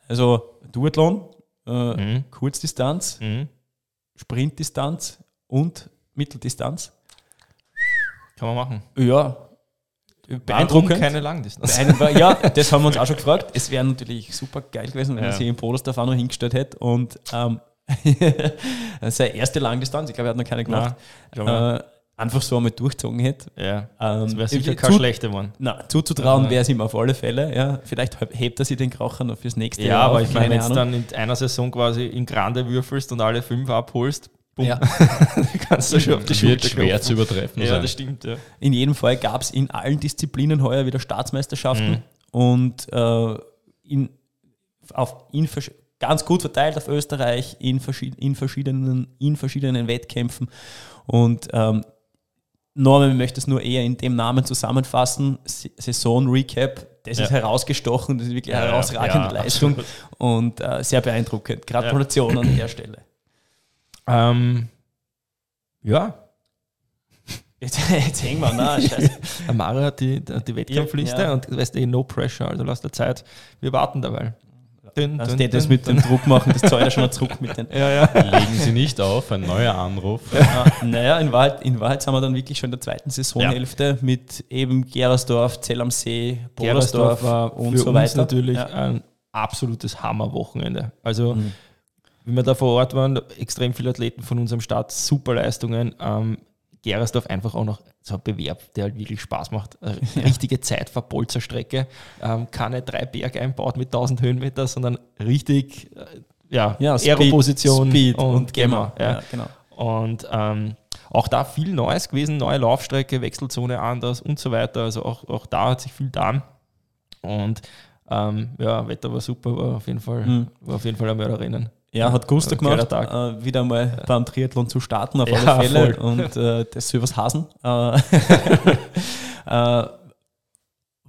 Speaker 1: Also Duathlon, äh, mhm. Kurzdistanz, mhm. Sprintdistanz und Mitteldistanz.
Speaker 2: Kann man machen.
Speaker 1: Ja,
Speaker 2: beeindruckend. Warum keine Langdistanz?
Speaker 1: ja, das haben wir uns auch schon gefragt. Es wäre natürlich super geil gewesen, wenn ja. er sich in Podersdorf auch noch hingestellt hätte und ähm, seine erste Langdistanz, ich glaube, er hat noch keine gemacht, ja, äh, einfach so einmal durchgezogen hätte.
Speaker 2: Ja, ähm, das wäre sicher keine schlechte One.
Speaker 1: Nein, zuzutrauen wäre es ihm auf alle Fälle. Ja. Vielleicht hebt er sich den Kracher noch fürs nächste
Speaker 2: ja,
Speaker 1: Jahr.
Speaker 2: Ja, aber ich meine, wenn du dann in einer Saison quasi in Grande würfelst und alle fünf abholst,
Speaker 1: Bumm. Ja.
Speaker 2: kannst du schon auf die
Speaker 3: Schulter schwer klopfen. zu übertreffen.
Speaker 1: Ja, sein. das stimmt. Ja. In jedem Fall gab es in allen Disziplinen heuer wieder Staatsmeisterschaften mhm. und äh, in, auf, in, ganz gut verteilt auf Österreich in, verschied in, verschiedenen, in verschiedenen Wettkämpfen. Und ähm, Norman möchte es nur eher in dem Namen zusammenfassen. Saison-Recap, das ja. ist herausgestochen, das ist wirklich eine herausragende ja, Leistung absolut. und äh, sehr beeindruckend. Gratulation an der Stelle.
Speaker 2: Ähm, ja.
Speaker 1: Jetzt, jetzt hängen wir, na, scheiße.
Speaker 2: Amara hat die, die Wettkampfliste ja. und weißt du, no pressure, also lass der Zeit. Wir warten dabei.
Speaker 1: Dün, dün, dün, das mit dem Druck machen, das zahlt ja schon zurück mit den.
Speaker 3: Ja, ja. Legen Sie nicht auf, ein neuer Anruf.
Speaker 1: Ja, naja, in Wahrheit, in Wahrheit sind wir dann wirklich schon in der zweiten Saisonhälfte ja. mit eben Gerersdorf, Zell am See, Bodersdorf und so weiter.
Speaker 2: natürlich ein absolutes Hammerwochenende. Also, mhm. Wie wir da vor Ort waren, extrem viele Athleten von unserem Start, super Leistungen. Ähm, Gerersdorf einfach auch noch so ein Bewerb, der halt wirklich Spaß macht. richtige Zeit für Polzerstrecke, ähm, keine drei Berge einbaut mit 1000 Höhenmeter, sondern richtig äh, ja, ja Aeroposition
Speaker 1: Speed und, und Gemma.
Speaker 2: Ja. ja. genau. Und ähm, auch da viel Neues gewesen, neue Laufstrecke, Wechselzone anders und so weiter. Also auch, auch da hat sich viel getan. Und ähm, ja, Wetter war super, war auf jeden Fall, mhm. war auf jeden Fall ein Mörderrennen.
Speaker 1: Ja, hat Gusto gemacht, äh, wieder mal ja. beim Triathlon zu starten, auf alle ja, Fälle. Voll. Und äh, das Silvers Hasen. Äh, äh,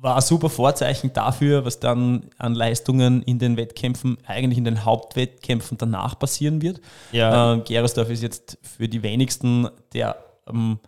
Speaker 1: war ein super Vorzeichen dafür, was dann an Leistungen in den Wettkämpfen, eigentlich in den Hauptwettkämpfen danach passieren wird. Ja. Äh, Gerersdorf ist jetzt für die wenigsten der ähm,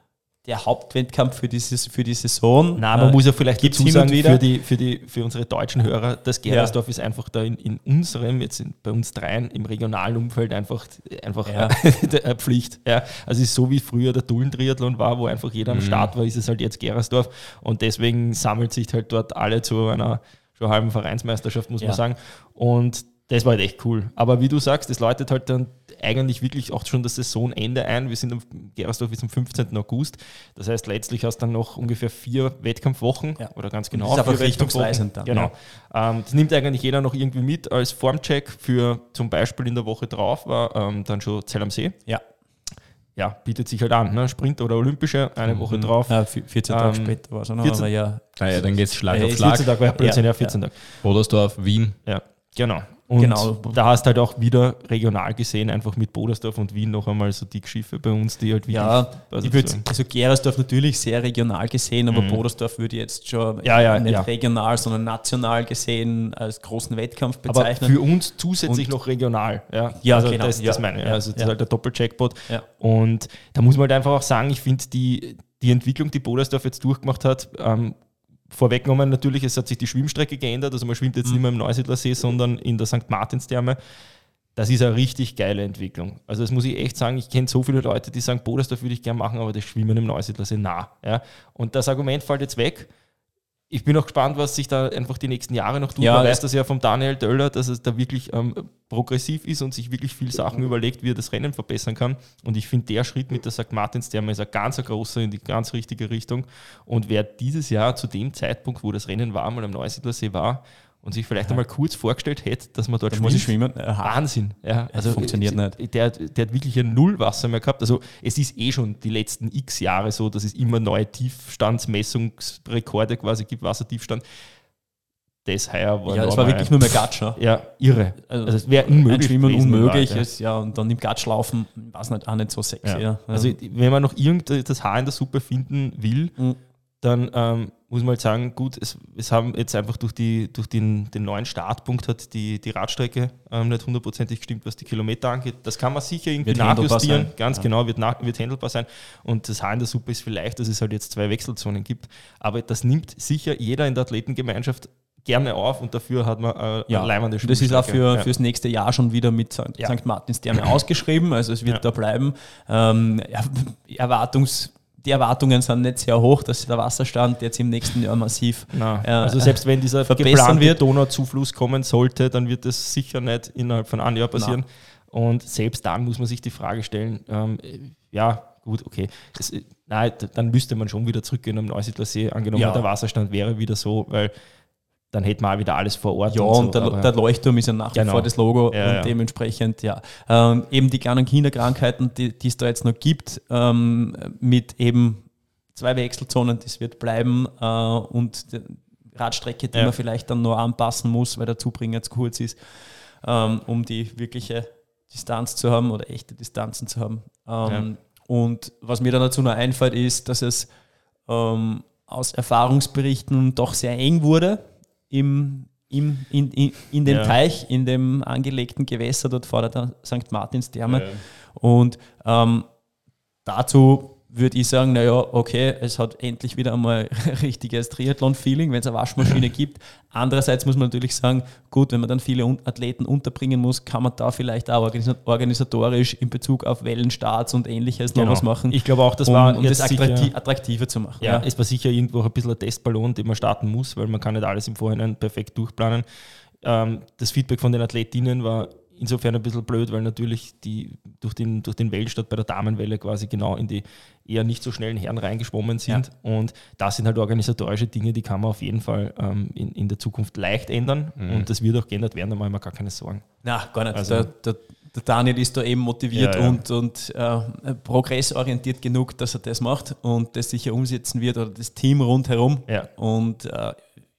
Speaker 1: der Hauptwettkampf für, dieses, für die Saison.
Speaker 2: Na, man äh, muss ja vielleicht dazu sagen, für, die, für, die, für unsere deutschen Hörer, das Gerersdorf ja. ist einfach da in, in unserem, jetzt in, bei uns dreien, im regionalen Umfeld einfach, einfach ja. eine Pflicht. Ja. Also es ist so wie früher der Dullen-Triathlon war, wo einfach jeder am mhm. Start war, ist es halt jetzt Gerersdorf und deswegen sammelt sich halt dort alle zu einer schon halben Vereinsmeisterschaft, muss ja. man sagen. Und das war halt echt cool. Aber wie du sagst, das läutet halt dann eigentlich wirklich auch schon das Saisonende ein. Wir sind am Gerersdorf bis zum 15. August. Das heißt, letztlich hast du dann noch ungefähr vier Wettkampfwochen
Speaker 1: ja.
Speaker 2: oder ganz genau.
Speaker 1: Das ist aber richtungsweisend
Speaker 2: dann. Genau. Ja. Ähm, das nimmt eigentlich jeder noch irgendwie mit als Formcheck für zum Beispiel in der Woche drauf war ähm, dann schon Zell am See.
Speaker 1: Ja.
Speaker 2: Ja, bietet sich halt an. Ne? Sprint oder Olympische, eine mhm. Woche drauf.
Speaker 1: Ja, 14 Tage ähm, später war es noch, 14, aber
Speaker 3: ja. Naja, dann geht es Schlag auf Schlag.
Speaker 2: 14 Tage war ja plötzlich, ja, 14 Tage.
Speaker 3: Odersdorf, Wien.
Speaker 2: Ja, genau. Und genau. da hast halt auch wieder regional gesehen, einfach mit Bodersdorf und Wien noch einmal so die Schiffe bei uns, die halt
Speaker 1: wieder. Ja, also, also Gerersdorf natürlich sehr regional gesehen, aber mhm. Bodersdorf würde jetzt schon
Speaker 2: ja, ja,
Speaker 1: nicht
Speaker 2: ja.
Speaker 1: regional, sondern national gesehen als großen Wettkampf bezeichnen.
Speaker 2: Aber für uns zusätzlich und noch regional. Ja,
Speaker 1: ja
Speaker 2: also
Speaker 1: genau.
Speaker 2: Das, das meine ich. Also das ist halt der Doppelcheckpot. Und da muss man halt einfach auch sagen, ich finde die, die Entwicklung, die Bodersdorf jetzt durchgemacht hat, ähm, vorweggenommen natürlich, es hat sich die Schwimmstrecke geändert, also man schwimmt jetzt mhm. nicht mehr im Neusiedler See, sondern in der St. Martinstherme. Das ist eine richtig geile Entwicklung. Also das muss ich echt sagen, ich kenne so viele Leute, die sagen, das würde ich gerne machen, aber das Schwimmen im Neusiedler See nah. Ja? Und das Argument fällt jetzt weg ich bin auch gespannt, was sich da einfach die nächsten Jahre noch tut. Ja, Man weiß das ja vom Daniel Döller, dass es da wirklich ähm, progressiv ist und sich wirklich viel Sachen überlegt, wie er das Rennen verbessern kann. Und ich finde, der Schritt mit der St. Martins Therme ist ein ganz großer in die ganz richtige Richtung. Und wer dieses Jahr zu dem Zeitpunkt, wo das Rennen war, mal am Neusiedlersee war, und sich vielleicht ja. einmal kurz vorgestellt hätte, dass man dort
Speaker 1: da muss ich schwimmen.
Speaker 2: Wahnsinn.
Speaker 1: Ja, also das funktioniert nicht.
Speaker 2: Der, der hat wirklich ein Nullwasser mehr gehabt. Also es ist eh schon die letzten x Jahre so, dass es immer neue Tiefstandsmessungsrekorde quasi gibt, Wassertiefstand. Das heuer
Speaker 1: war Ja, es war wirklich nur mehr Gatscher.
Speaker 2: Ja, irre.
Speaker 1: Also, also es wäre unmöglich. Schwimmen unmöglich war, ist, ja, und dann im Gatsch laufen, war es nicht, auch nicht so sexy.
Speaker 2: Ja. Also wenn man noch irgendein Haar in der Suppe finden will, mhm dann ähm, muss man halt sagen, gut, es, es haben jetzt einfach durch, die, durch den, den neuen Startpunkt hat die, die Radstrecke ähm, nicht hundertprozentig gestimmt, was die Kilometer angeht. Das kann man sicher irgendwie wird nachjustieren, ganz ja. genau, wird, nach, wird handelbar sein. Und das Haar in der Suppe ist vielleicht, dass es halt jetzt zwei Wechselzonen gibt. Aber das nimmt sicher jeder in der Athletengemeinschaft gerne auf und dafür hat man äh,
Speaker 1: ja, leimende Das ist auch für, ja. fürs nächste Jahr schon wieder mit St. Ja. St. Martins Therme ausgeschrieben, also es wird ja. da bleiben. Ähm, Erwartungs- die Erwartungen sind nicht sehr hoch, dass der Wasserstand jetzt im nächsten Jahr massiv.
Speaker 2: Äh, also selbst wenn dieser geplante wird. Donauzufluss kommen sollte, dann wird das sicher nicht innerhalb von einem Jahr passieren. Na. Und selbst dann muss man sich die Frage stellen, ähm, ja, gut, okay. Das, nein, dann müsste man schon wieder zurückgehen am Neusiedler See, angenommen ja. der Wasserstand wäre wieder so, weil dann hätten wir auch wieder alles vor Ort.
Speaker 1: Ja, und, so, und der, der, Leuchtturm ist ja nach wie genau. vor das Logo ja, und ja. dementsprechend, ja. Ähm, eben die kleinen Kinderkrankheiten, die, es da jetzt noch gibt, ähm, mit eben zwei Wechselzonen, das wird bleiben äh, und die Radstrecke, die ja. man vielleicht dann nur anpassen muss, weil der Zubringer zu kurz ist, ähm, um die wirkliche Distanz zu haben oder echte Distanzen zu haben. Ähm, und was mir dann dazu noch einfällt, ist, dass es ähm, aus Erfahrungsberichten doch sehr eng wurde im, im, in, in, in dem ja. Teich, in dem angelegten Gewässer dort vor der St. Martinstherme. Ja. Und ähm, dazu würde ich sagen, naja, okay, es hat endlich wieder einmal richtiges Triathlon-Feeling, wenn es eine Waschmaschine gibt. Andererseits muss man natürlich sagen, gut, wenn man dann viele Athleten unterbringen muss, kann man da vielleicht auch organisatorisch in Bezug auf Wellenstarts und ähnliches genau. noch was machen.
Speaker 2: Ich glaube auch, das um, war
Speaker 1: um das attraktiv, attraktiver zu machen.
Speaker 2: Ja, ja, es war sicher irgendwo ein bisschen ein Testballon, den man starten muss, weil man kann nicht alles im Vorhinein perfekt durchplanen. ähm, das Feedback von den Athletinnen war insofern ein bisschen blöd, weil natürlich die durch den, durch den Wellenstart bei der Damenwelle quasi genau in die eher nicht so schnellen Herren reingeschwommen sind. Ja. Und das sind halt organisatorische Dinge, die kann man auf jeden Fall ähm, in, in der Zukunft leicht ändern. Mhm. Und das wird auch geändert werden, da machen wir gar keine Sorgen.
Speaker 1: Na, gar nicht. Also, der, der, der, Daniel ist da eben motiviert ja, ja. und, und äh, progressorientiert genug, dass er das macht und das sicher umsetzen wird oder das Team rundherum.
Speaker 2: Ja.
Speaker 1: Und äh,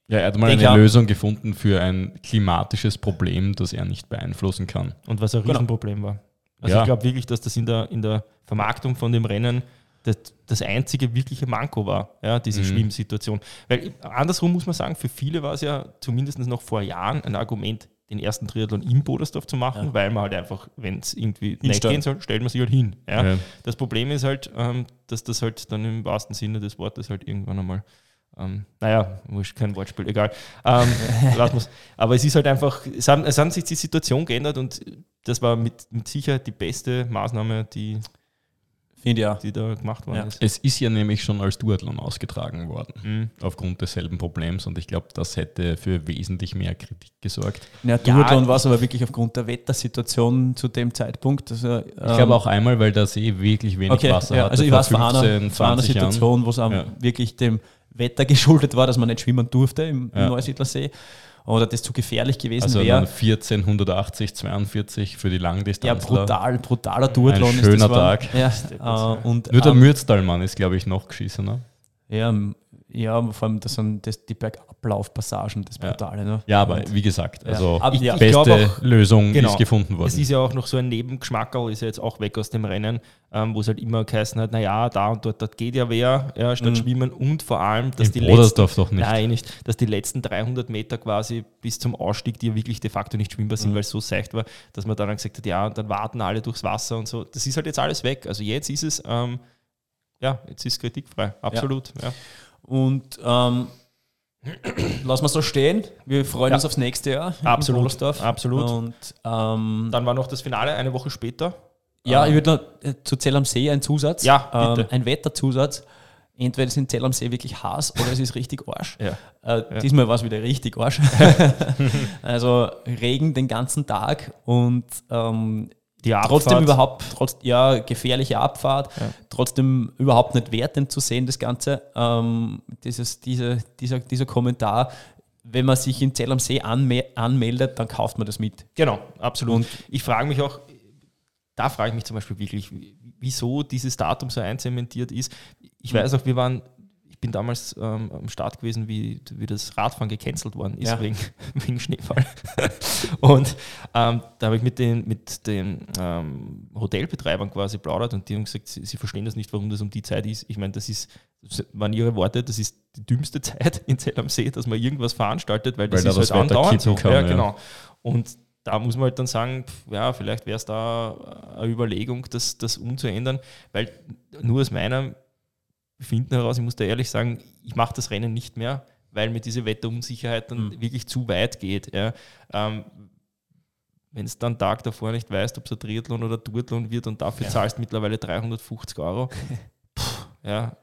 Speaker 3: ja, er hat mal eine Lösung gefunden für ein klimatisches Problem, das er nicht beeinflussen kann.
Speaker 2: Und was ein genau. Riesenproblem war. Also ja. ich glaube wirklich, dass das in der, in der Vermarktung von dem Rennen das, das einzige wirkliche Manko war, ja, diese mhm. Schwimmsituation. Weil andersrum muss man sagen, für viele war es ja zumindest noch vor Jahren ein Argument, den ersten Triathlon im Bodersdorf zu machen, ja. weil man halt einfach, wenn es irgendwie nicht gehen soll, stellt man sich halt hin. Ja. ja. Das Problem ist halt, ähm, dass das halt dann im wahrsten Sinne des Wortes halt irgendwann einmal ähm, naja, kein Wortspiel, egal. Ähm, Aber es ist halt einfach, es haben, es haben sich die Situation geändert und das war mit, mit Sicherheit die beste Maßnahme, die,
Speaker 1: ja.
Speaker 2: die da gemacht worden
Speaker 3: ja. ist. Es ist ja nämlich schon als Duathlon ausgetragen worden, mhm. aufgrund desselben Problems und ich glaube, das hätte für wesentlich mehr Kritik gesorgt.
Speaker 1: Ja, Duathlon ja, war es aber wirklich aufgrund der Wettersituation zu dem Zeitpunkt. Also,
Speaker 3: ich ähm, glaube auch einmal, weil der See wirklich wenig okay, Wasser
Speaker 1: ja,
Speaker 3: hatte.
Speaker 1: Also ich war es vor einer, Situation, wo es wirklich dem Wetter geschuldet war, dass man nicht schwimmen durfte im, ja. Neusiedlersee oder das zu gefährlich gewesen also wäre.
Speaker 3: Also 1480, 42 für die Langdistanz.
Speaker 1: Ja, brutal, brutaler Duathlon.
Speaker 3: Ein schöner Tag.
Speaker 1: Ja, äh, und,
Speaker 3: Nur der ähm, Mürztalmann ist, glaube ich, noch geschissen. Ne?
Speaker 1: Ja, ja, vor allem das sind das, die Bergablaufpassagen, das Brutale. Ne?
Speaker 3: Ja, aber wie gesagt, also ja. die beste auch, Lösung genau, ist gefunden worden.
Speaker 2: Es ist ja auch noch so ein Nebengeschmackerl, ist ja jetzt auch weg aus dem Rennen, ähm, wo es halt immer geheißen hat, naja, da und dort, dort geht ja wer, ja, statt mhm. Schwimmen und vor allem, dass
Speaker 3: die, letzten, doch nicht.
Speaker 2: Nein, nicht, dass die letzten 300 Meter quasi bis zum Ausstieg, die ja wirklich de facto nicht schwimmbar sind, mhm. weil es so seicht war, dass man dann gesagt hat, ja, und dann warten alle durchs Wasser und so. Das ist halt jetzt alles weg. Also jetzt ist es, ähm, ja, jetzt ist kritikfrei, absolut. ja. ja.
Speaker 1: Und ähm, lassen wir es so stehen. Wir freuen ja. uns aufs nächste Jahr.
Speaker 2: Absolut. Absolut.
Speaker 1: Und ähm,
Speaker 2: dann war noch das Finale eine Woche später.
Speaker 1: Ja, ähm, ich würde noch äh, zu Zell am See ein Zusatz.
Speaker 2: Ja,
Speaker 1: ähm, ein Wetterzusatz. Entweder ist in Zell am See wirklich Hass oder es ist richtig Arsch.
Speaker 2: Ja.
Speaker 1: Äh, ja. Diesmal war es wieder richtig Arsch. also Regen den ganzen Tag und ähm, die trotzdem überhaupt, trotz, ja, gefährliche Abfahrt, ja. trotzdem überhaupt nicht wertend zu sehen, das Ganze. Ähm, dieses, diese, dieser, dieser Kommentar, wenn man sich in Zell am See anme anmeldet, dann kauft man das mit.
Speaker 2: Genau, absolut. Und ich frage mich auch, da frage ich mich zum Beispiel wirklich, wieso dieses Datum so einzementiert ist. Ich weiß auch, wir waren bin damals ähm, am Start gewesen, wie, wie das Radfahren gecancelt worden ist, ja. wegen, wegen Schneefall. und ähm, da habe ich mit den, mit den ähm, Hotelbetreibern quasi plaudert und die haben gesagt, sie, sie, verstehen das nicht, warum das um die Zeit ist. Ich meine, das ist, das waren ihre Worte, das ist die dümmste Zeit in Zell am See, dass man irgendwas veranstaltet, weil, weil das da ist halt andauernd so. Kann, ja, genau. Und da muss man halt dann sagen, ja, vielleicht wäre es da eine Überlegung, das, das umzuändern, weil nur aus meiner Befinden heraus, ich muss da ehrlich sagen, ich mache das Rennen nicht mehr, weil mir diese Wetterunsicherheit dann mhm. wirklich zu weit geht. Ja. Ähm, wenn es dann Tag davor nicht weißt, ob es ein Triathlon oder Duathlon wird und dafür ja. zahlst mittlerweile 350 Euro, Puh, ja,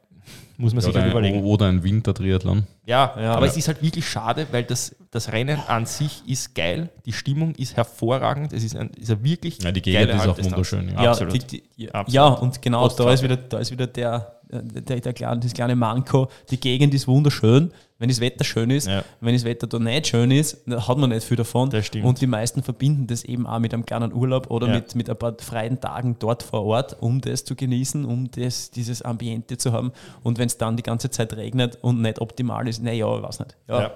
Speaker 2: muss man ja, sich halt überlegen.
Speaker 3: Oder ein Wintertriathlon.
Speaker 2: Ja, ja, aber ja. es ist halt wirklich schade, weil das, das Rennen an sich ist geil, die Stimmung ist hervorragend, es ist ein, ist ein wirklich
Speaker 3: Ja, die Gegend ist auch wunderschön.
Speaker 1: Ja, Absolut. Die, die, ja, und genau da ist, wieder, da ist wieder der, der, der kleine, das kleine Manko, die Gegend ist wunderschön, wenn das Wetter schön ist. Ja. Wenn das Wetter da nicht schön ist, hat man nicht viel davon. Und die meisten verbinden das eben auch mit einem kleinen Urlaub oder ja. mit, mit ein paar freien Tagen dort vor Ort, um das zu genießen, um das, dieses Ambiente zu haben. Und wenn es dann die ganze Zeit regnet und nicht optimal ist, naja, ich weiß nicht.
Speaker 2: Ja. ja.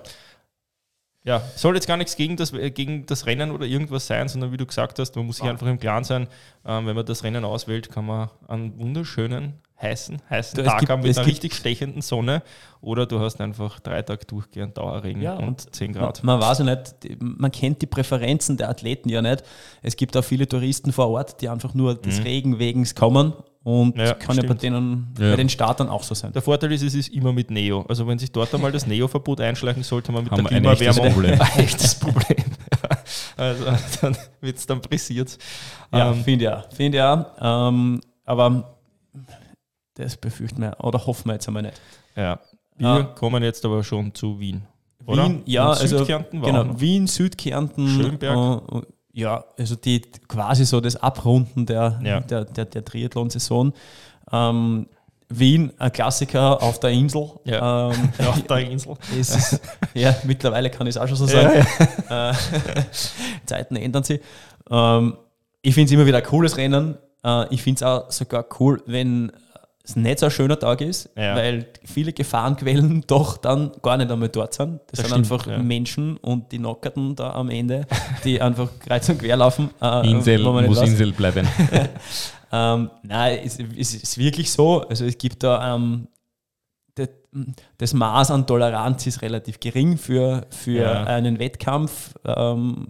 Speaker 2: Ja, soll jetzt gar nichts gegen das, gegen das Rennen oder irgendwas sein, sondern wie du gesagt hast, man muss sich einfach im Klaren sein, ähm, wenn man das Rennen auswählt, kann man einen wunderschönen heißen, heißen Tag gibt, haben mit einer richtig stechenden Sonne oder du hast einfach drei Tage durchgehend Dauerregen
Speaker 1: ja, und 10 Grad. Man, man weiß ja nicht, man kennt die Präferenzen der Athleten ja nicht. Es gibt auch viele Touristen vor Ort, die einfach nur des mhm. Regen wegen kommen und ja, kann stimmt. ja bei denen, ja. bei den Startern auch so sein.
Speaker 2: Der Vorteil ist, es ist immer mit Neo. Also wenn sich dort einmal das Neo-Verbot einschleichen sollte, man mit
Speaker 3: haben der Klimaerwärmung ein Problem.
Speaker 2: ein echtes Problem. also dann wird es dann pressiert.
Speaker 1: Ja, ähm, finde ja. Finde ja. Ähm, aber das befürchten wir oder hoffen wir jetzt einmal nicht.
Speaker 2: Ja. Wir ah. kommen jetzt aber schon zu Wien.
Speaker 1: Oder? Wien, ja, also Südkärnten war genau, Wien, Südkärnten, Schönberg. Äh, ja, also die quasi so das Abrunden der, ja. der, der, der Triathlon-Saison. Ähm, Wien, ein Klassiker auf der Insel.
Speaker 2: Ja, ähm, auf der Insel.
Speaker 1: Ist, ja, mittlerweile kann ich es auch schon so sagen. Ja. Äh, Zeiten ändern sich. Ähm, ich finde es immer wieder ein cooles Rennen. Äh, ich finde es auch sogar cool, wenn es nicht so ein schöner Tag ist, ja. weil viele Gefahrenquellen doch dann gar nicht einmal dort sind. Das, das sind stimmt, einfach ja. Menschen und die Nockerten da am Ende, die einfach kreuz und quer laufen.
Speaker 3: Äh, Insel muss weiß. Insel bleiben.
Speaker 1: ähm, nein, es, es, ist wirklich so. Also es gibt da ähm, das, das, Maß an Toleranz ist relativ gering für, für ja. einen Wettkampf ähm,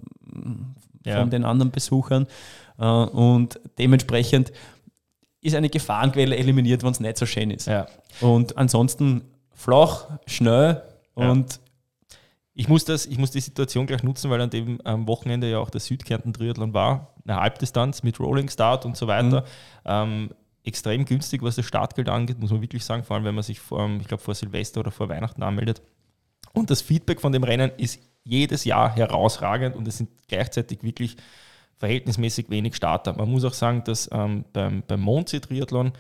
Speaker 1: von den anderen Besuchern. Äh, und dementsprechend ist eine Gefahrenquelle eliminiert, wenn es nicht so schön ist.
Speaker 2: Ja.
Speaker 1: Und ansonsten flach, schnell und ja.
Speaker 2: ich muss, das, ich muss die Situation gleich nutzen, weil an dem am Wochenende ja auch der Südkärnten Triathlon war, eine Halbdistanz mit Rolling Start und so weiter. Mhm. Ähm, extrem günstig, was das Startgeld angeht, muss man wirklich sagen, vor allem wenn man sich vor, ich glaube, vor Silvester oder vor Weihnachten anmeldet. Und das Feedback von dem Rennen ist jedes Jahr herausragend und es sind gleichzeitig wirklich verhältnismäßig wenig Starter. Man muss auch sagen, dass ähm, beim, beim Mondsee-Triathlon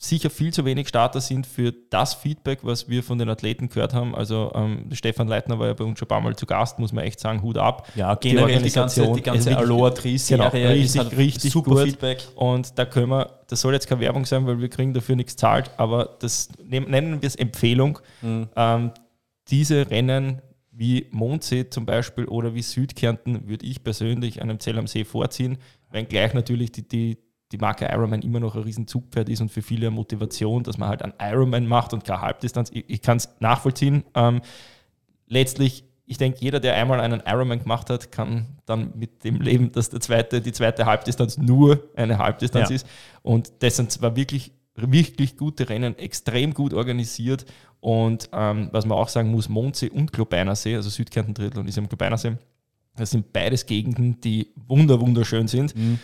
Speaker 2: sicher viel zu wenig Starter sind für das Feedback, was wir von den Athleten gehört haben. Also ähm, Stefan Leitner war ja bei uns schon ein paar Mal zu Gast, muss man echt sagen, Hut ab.
Speaker 1: Ja, generell die, ganze, die ganze Aloha Tri-Serie
Speaker 2: genau, richtig, halt richtig super gut. Feedback. Und da können wir, das soll jetzt keine Werbung sein, weil wir kriegen dafür nichts zahlt, aber das nennen wir es Empfehlung. Mhm. Ähm, diese Rennen wie Mondsee zum Beispiel oder wie Südkärnten würde ich persönlich einem Zell am See vorziehen, wenngleich natürlich die, die, die Marke Ironman immer noch ein riesen Zugpferd ist und für viele eine Motivation, dass man halt einen Ironman macht und keine Halbdistanz. Ich, ich kann es nachvollziehen. Ähm, letztlich, ich denke, jeder, der einmal einen Ironman gemacht hat, kann dann mit dem leben, dass der zweite, die zweite Halbdistanz nur eine Halbdistanz ja. ist. Und das sind zwar wirklich wirklich gute Rennen, extrem gut organisiert und ähm, was man auch sagen muss, Mondsee und Globeinersee, also Südkärnten Drittel und ist am Globeinersee, das sind beides Gegenden, die wunder wunderschön sind. Mhm.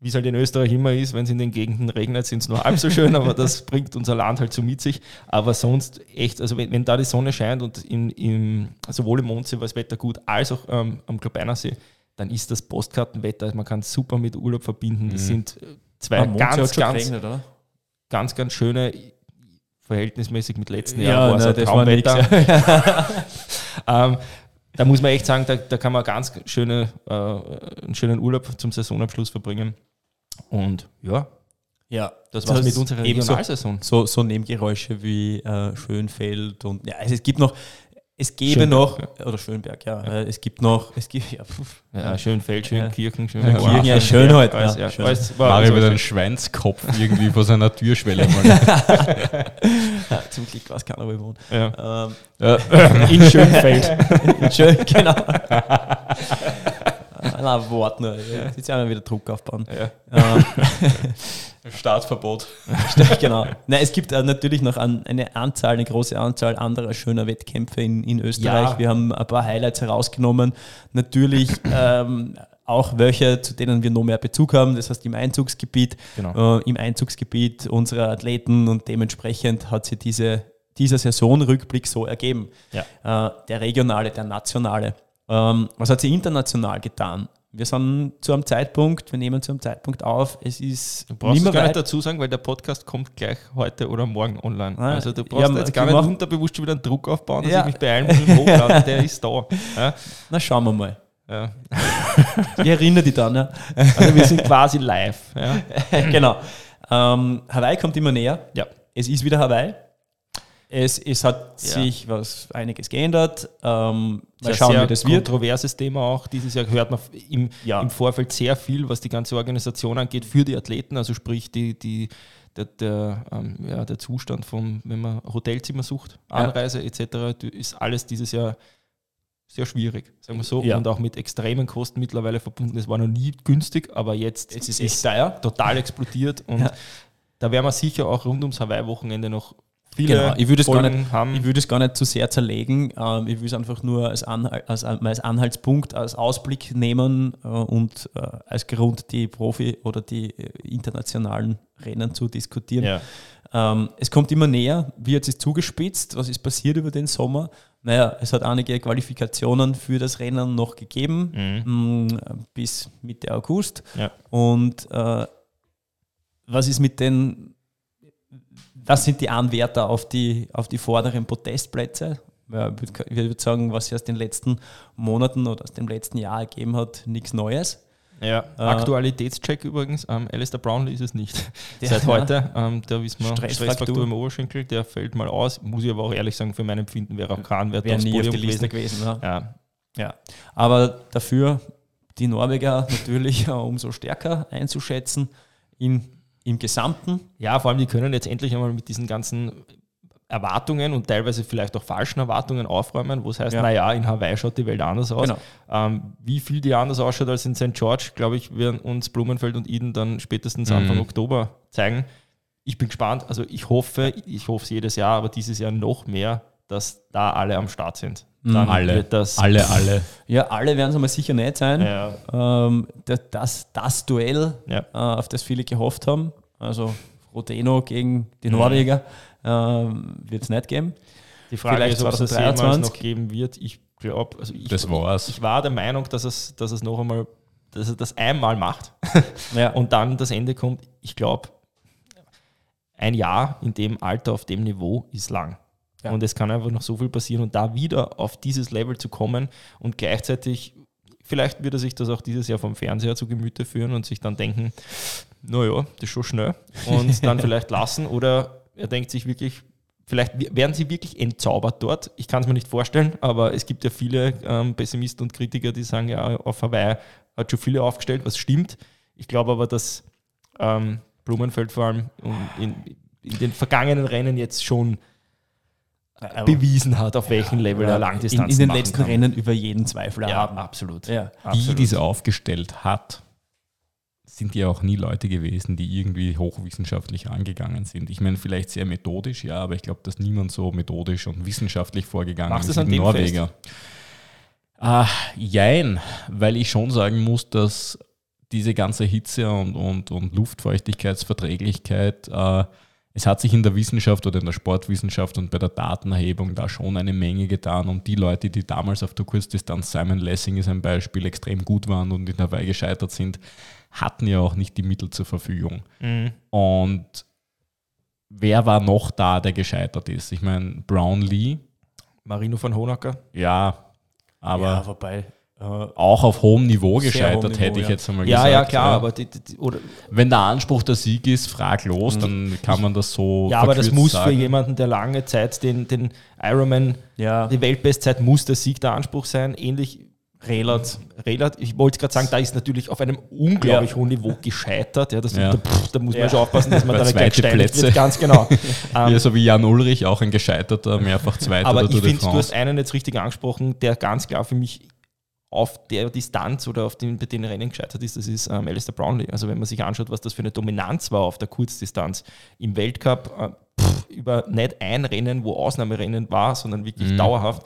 Speaker 2: Wie es halt in Österreich immer ist, wenn es in den Gegenden regnet, sind es nur halb so schön, aber das bringt unser Land halt so mit sich. Aber sonst echt, also wenn, wenn da die Sonne scheint und in, in, sowohl im Mondsee war das Wetter gut, als auch ähm, am Globeinersee, dann ist das Postkartenwetter, man kann es super mit Urlaub verbinden. Das mhm. sind äh, zwei ganz, ganz, geregnet, ganz, ganz schöne verhältnismäßig mit letzten ja, Jahren war es ein Traumwetter. ähm, da muss man echt sagen, da, da kann man ganz schöne, äh, einen schönen Urlaub zum Saisonabschluss verbringen. Und ja,
Speaker 1: ja, das war mit unserer Regionalsaison. So, so, so Nebengeräusche wie äh, Schönfeld und ja, also es gibt noch, es gäbe Schönberg, noch, ja. oder Schönberg, ja, ja, es gibt noch, es gibt, ja,
Speaker 2: ja Schönfeld, Schönkirchen, Schön ja,
Speaker 1: Kirchen, ja, schön heute. Ja, ja,
Speaker 3: schön. Mario mit einem Schweinskopf irgendwie vor seiner Türschwelle
Speaker 1: ja, zum Glück weiß keiner, wo ich wohne. Ja.
Speaker 2: Ähm, in Schönfeld.
Speaker 1: in Schön, genau. Na, Wort nur. Jetzt ja wieder Druck aufbauen. Ja. Ähm,
Speaker 2: Startverbot.
Speaker 1: genau. Nein, es gibt äh, natürlich noch eine Anzahl, eine große Anzahl anderer schöner Wettkämpfe in, in Österreich. Ja. Wir haben ein paar Highlights herausgenommen. Natürlich ähm, auch welche, zu denen wir noch mehr Bezug haben, das heißt im Einzugsgebiet, genau. äh, im Einzugsgebiet unserer Athleten und dementsprechend hat sich diese, dieser Saisonrückblick so ergeben. Ja. Äh, der regionale, der nationale. Ähm, was hat sie international getan? Wir sind zu einem Zeitpunkt, wir nehmen zu einem Zeitpunkt auf, es ist
Speaker 2: Du brauchst gar nicht dazu sagen, weil der Podcast kommt gleich heute oder morgen online. Ah, also du brauchst ja, jetzt gar nicht unterbewusst schon wieder einen Druck aufbauen, dass ja. ich mich beeilen muss, der ist da.
Speaker 1: Ja? Na, schauen wir mal. Ja. ich erinnere dich dann. Ja.
Speaker 2: Also wir sind quasi live.
Speaker 1: Ja. genau. Ähm, Hawaii kommt immer näher.
Speaker 2: Ja.
Speaker 1: Es ist wieder Hawaii. Es, es hat ja. sich was einiges geändert. Ähm,
Speaker 2: mal schauen, wie das wird. Kontroverses Thema auch. Dieses Jahr hört man im, ja. im Vorfeld sehr viel, was die ganze Organisation angeht, für die Athleten, also sprich die, die, der, der, ähm, ja, der Zustand von, wenn man Hotelzimmer sucht, Anreise etc., ist alles dieses Jahr sehr schwierig, sagen wir so, ja. und auch mit extremen Kosten mittlerweile verbunden. Es war noch nie günstig, aber jetzt
Speaker 1: es ist es teuer.
Speaker 2: total explodiert und ja. da werden wir sicher auch rund ums Hawaii-Wochenende noch
Speaker 1: viele genau. ich würde es gar nicht, haben. Ich würde es gar nicht zu sehr zerlegen. Ähm, ich würde es einfach nur als, Anhalt, als, als, Anhaltspunkt, als Ausblick nehmen äh, und äh, als Grund die Profi- oder die äh, internationalen Rennen zu diskutieren. Ja. Ähm, es kommt immer näher, wie hat es zugespitzt, was ist passiert über den Sommer? Naja, es hat einige Qualifikationen für das Rennen noch gegeben, mhm. mh, bis Mitte August. Ja. Und äh, was ist mit den, was sind die Anwärter auf die, auf die vorderen Podestplätze? Ja, ich würde sagen, was sich aus den letzten Monaten oder aus dem letzten Jahr ergeben hat, nichts Neues.
Speaker 2: Ja, äh, Aktualitätscheck übrigens. Ähm, Alistair Brownlee ist es nicht. Seit heute, ähm, da wissen wir, Stressfraktur. Stressfraktur im Oberschenkel, der fällt mal aus. Muss ich aber auch ehrlich sagen, für mein Empfinden wäre auch kein Wert
Speaker 1: wäre nie auf die Liste gewesen. gewesen ja. ja. Aber dafür die Norweger natürlich umso stärker einzuschätzen in, im Gesamten.
Speaker 2: Ja, vor allem die können jetzt endlich einmal mit diesen ganzen Erwartungen und teilweise vielleicht auch falschen Erwartungen aufräumen, wo es heißt, ja. naja, in Hawaii schaut die Welt anders aus. Genau. Ähm, wie viel die anders ausschaut als in St. George, glaube ich, werden uns Blumenfeld und Eden dann spätestens mhm. Anfang Oktober zeigen. Ich bin gespannt, also ich hoffe, ich hoffe es jedes Jahr, aber dieses Jahr noch mehr, dass da alle am Start sind.
Speaker 3: Mhm. Dann alle, das alle, alle.
Speaker 1: Ja, alle werden es aber sicher nicht sein. Ja. Ähm, das, das Duell, ja. äh, auf das viele gehofft haben, also Rodeno gegen die mhm. Norweger, ähm, wird es nicht geben.
Speaker 2: Die Frage Vielleicht ist, ob es das jemals noch geben wird. Ich glaube, also ich,
Speaker 3: das war's.
Speaker 2: ich war der Meinung, dass es, dass es noch einmal, dass er das einmal macht ja. und dann das Ende kommt. Ich glaube, ein Jahr in dem Alter auf dem Niveau ist lang. Ja. Und es kann einfach noch so viel passieren und da wieder auf dieses Level zu kommen und gleichzeitig, vielleicht wird er sich das auch dieses Jahr vom Fernseher zu Gemüte führen und sich dann denken, naja, das ist schon schnell und dann vielleicht lassen oder er denkt sich wirklich, vielleicht werden sie wirklich entzaubert dort. Ich kann es mir nicht vorstellen, aber es gibt ja viele ähm, Pessimisten und Kritiker, die sagen, ja, auf Hawaii hat schon viele aufgestellt, was stimmt. Ich glaube aber, dass ähm, Blumenfeld vor allem in, in, den vergangenen Rennen jetzt schon äh, bewiesen hat, auf welchem Level er Langdistanz
Speaker 1: in, in den letzten kann. Rennen über jeden Zweifel
Speaker 2: ja, haben. Absolut. Ja,
Speaker 3: Wie absolut. diese aufgestellt hat, sind ja auch nie Leute gewesen, die irgendwie hochwissenschaftlich angegangen sind. Ich meine, vielleicht sehr methodisch, ja, aber ich glaube, dass niemand so methodisch und wissenschaftlich vorgegangen
Speaker 2: Machst ist wie Norweger.
Speaker 3: Ah, jein, weil ich schon sagen muss, dass diese ganze Hitze und, und, und Luftfeuchtigkeitsverträglichkeit, äh, es hat sich in der Wissenschaft oder in der Sportwissenschaft und bei der Datenerhebung da schon eine Menge getan und die Leute, die damals auf der Kurzdistanz, Simon Lessing ist ein Beispiel, extrem gut waren und in Hawaii gescheitert sind, hatten ja auch nicht die Mittel zur Verfügung. Mhm. Und wer war noch da, der gescheitert ist? Ich meine, Brownlee.
Speaker 2: Marino von Honacker.
Speaker 3: Ja, aber ja, wobei, auch auf hohem Niveau gescheitert, hohem Niveau, hätte ich jetzt einmal
Speaker 2: ja, gesagt. Ja, klar, ja. aber die, die,
Speaker 3: wenn der Anspruch der Sieg ist, fraglos, mhm. dann kann man das so.
Speaker 2: Ja, aber das muss sagen. für jemanden, der lange Zeit den, den Ironman, ja. die Weltbestzeit, muss der Sieg der Anspruch sein. Ähnlich Relat. Relat, ich wollte gerade sagen, da ist natürlich auf einem unglaublich ja. hohen Niveau gescheitert. Ja, das, ja. Da, pff, da, muss man ja. schon aufpassen, dass man da nicht gleich
Speaker 3: Plätze. wird.
Speaker 2: Ganz genau.
Speaker 3: ja, so wie Jan Ulrich, auch ein gescheiterter, mehrfach Zweiter.
Speaker 2: Aber ich finde, du hast einen jetzt richtig angesprochen, der ganz klar für mich auf der Distanz oder auf den, bei den Rennen gescheitert ist, das ist ähm, Alistair Brownlee. Also wenn man sich anschaut, was das für eine Dominanz war auf der Kurzdistanz im Weltcup, äh, pff, über nicht ein Rennen, wo Ausnahmerennen war, sondern wirklich mhm. dauerhaft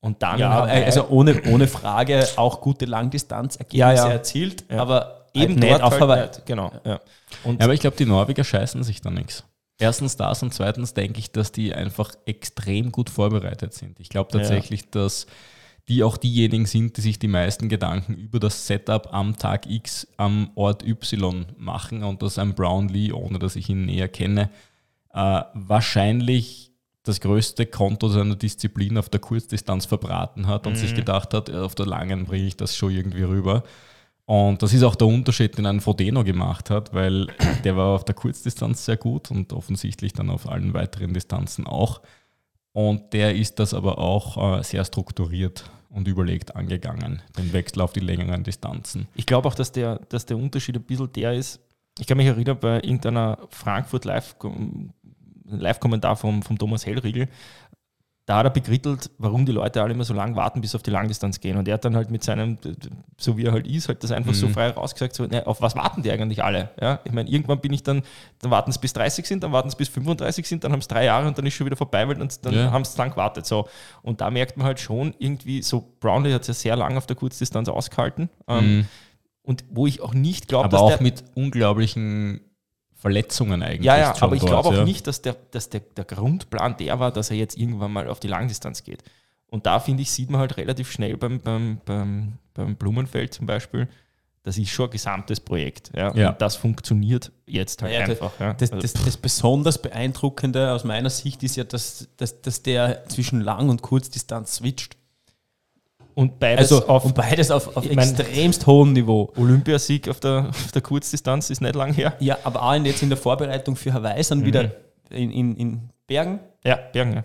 Speaker 2: und dann
Speaker 1: ja, also ohne, ohne Frage auch gute Langdistanzergebnisse ja, ja. erzielt, ja. aber eben halt dort auf Hawaii. Halt
Speaker 3: genau. Ja. Und aber ich glaube, die Norweger scheißen sich da nichts. Erstens das und zweitens denke ich, dass die einfach extrem gut vorbereitet sind. Ich glaube tatsächlich, dass die auch diejenigen sind, die sich die meisten Gedanken über das Setup am Tag X am Ort Y machen und dass ein Brownlee, ohne dass ich ihn näher kenne, äh, wahrscheinlich das größte Konto seiner Disziplin auf der Kurzdistanz verbraten hat und mhm. sich gedacht hat, auf der langen bringe ich das schon irgendwie rüber. Und das ist auch der Unterschied, den ein Frodeno gemacht hat, weil der war auf der Kurzdistanz sehr gut und offensichtlich dann auf allen weiteren Distanzen auch. Und der ist das aber auch äh, sehr strukturiert und überlegt angegangen, den Wechsel auf die längeren Distanzen.
Speaker 2: Ich glaube auch, dass der, dass der Unterschied ein bisschen der ist, ich kann mich erinnern, bei irgendeiner Frankfurt Live Live-Kommentar vom, vom Thomas Hellriegel, da hat er begrittelt, warum die Leute alle immer so lange warten, bis auf die Langdistanz gehen. Und er hat dann halt mit seinem, so wie er halt ist, halt das einfach mhm. so frei rausgesagt, so, ne, auf was warten die eigentlich alle? Ja? Ich meine, irgendwann bin ich dann, dann warten sie bis 30 sind, dann warten sie bis 35 sind, dann haben es drei Jahre und dann ist schon wieder vorbei, weil dann, dann ja. haben sie lang gewartet. So. Und da merkt man halt schon irgendwie, so Brownlee hat es ja sehr lange auf der Kurzdistanz ausgehalten. Ähm, mhm. und wo ich auch nicht glaube,
Speaker 3: dass. Aber auch mit unglaublichen Verletzungen eigentlich.
Speaker 2: Ja, ja, aber ich glaube auch ja. nicht, dass, der, dass der, der Grundplan der war, dass er jetzt irgendwann mal auf die Langdistanz geht. Und da finde ich, sieht man halt relativ schnell beim, beim, beim, beim Blumenfeld zum Beispiel, das ist schon ein gesamtes Projekt. Ja? ja. Und das funktioniert jetzt halt ja, einfach. Ja.
Speaker 1: Das, das, das, besonders Beeindruckende aus meiner Sicht ist ja, dass, dass, dass der zwischen Lang- und Kurzdistanz switcht.
Speaker 2: Und beides
Speaker 1: also, auf, und beides auf, auf extremst hohem Niveau.
Speaker 2: Olympiasieg auf der, auf der Kurzdistanz ist nicht lang her.
Speaker 1: Ja, aber auch jetzt in der Vorbereitung für Hawaii sind mhm. wieder in, in, in Bergen.
Speaker 2: Ja, Bergen, ja.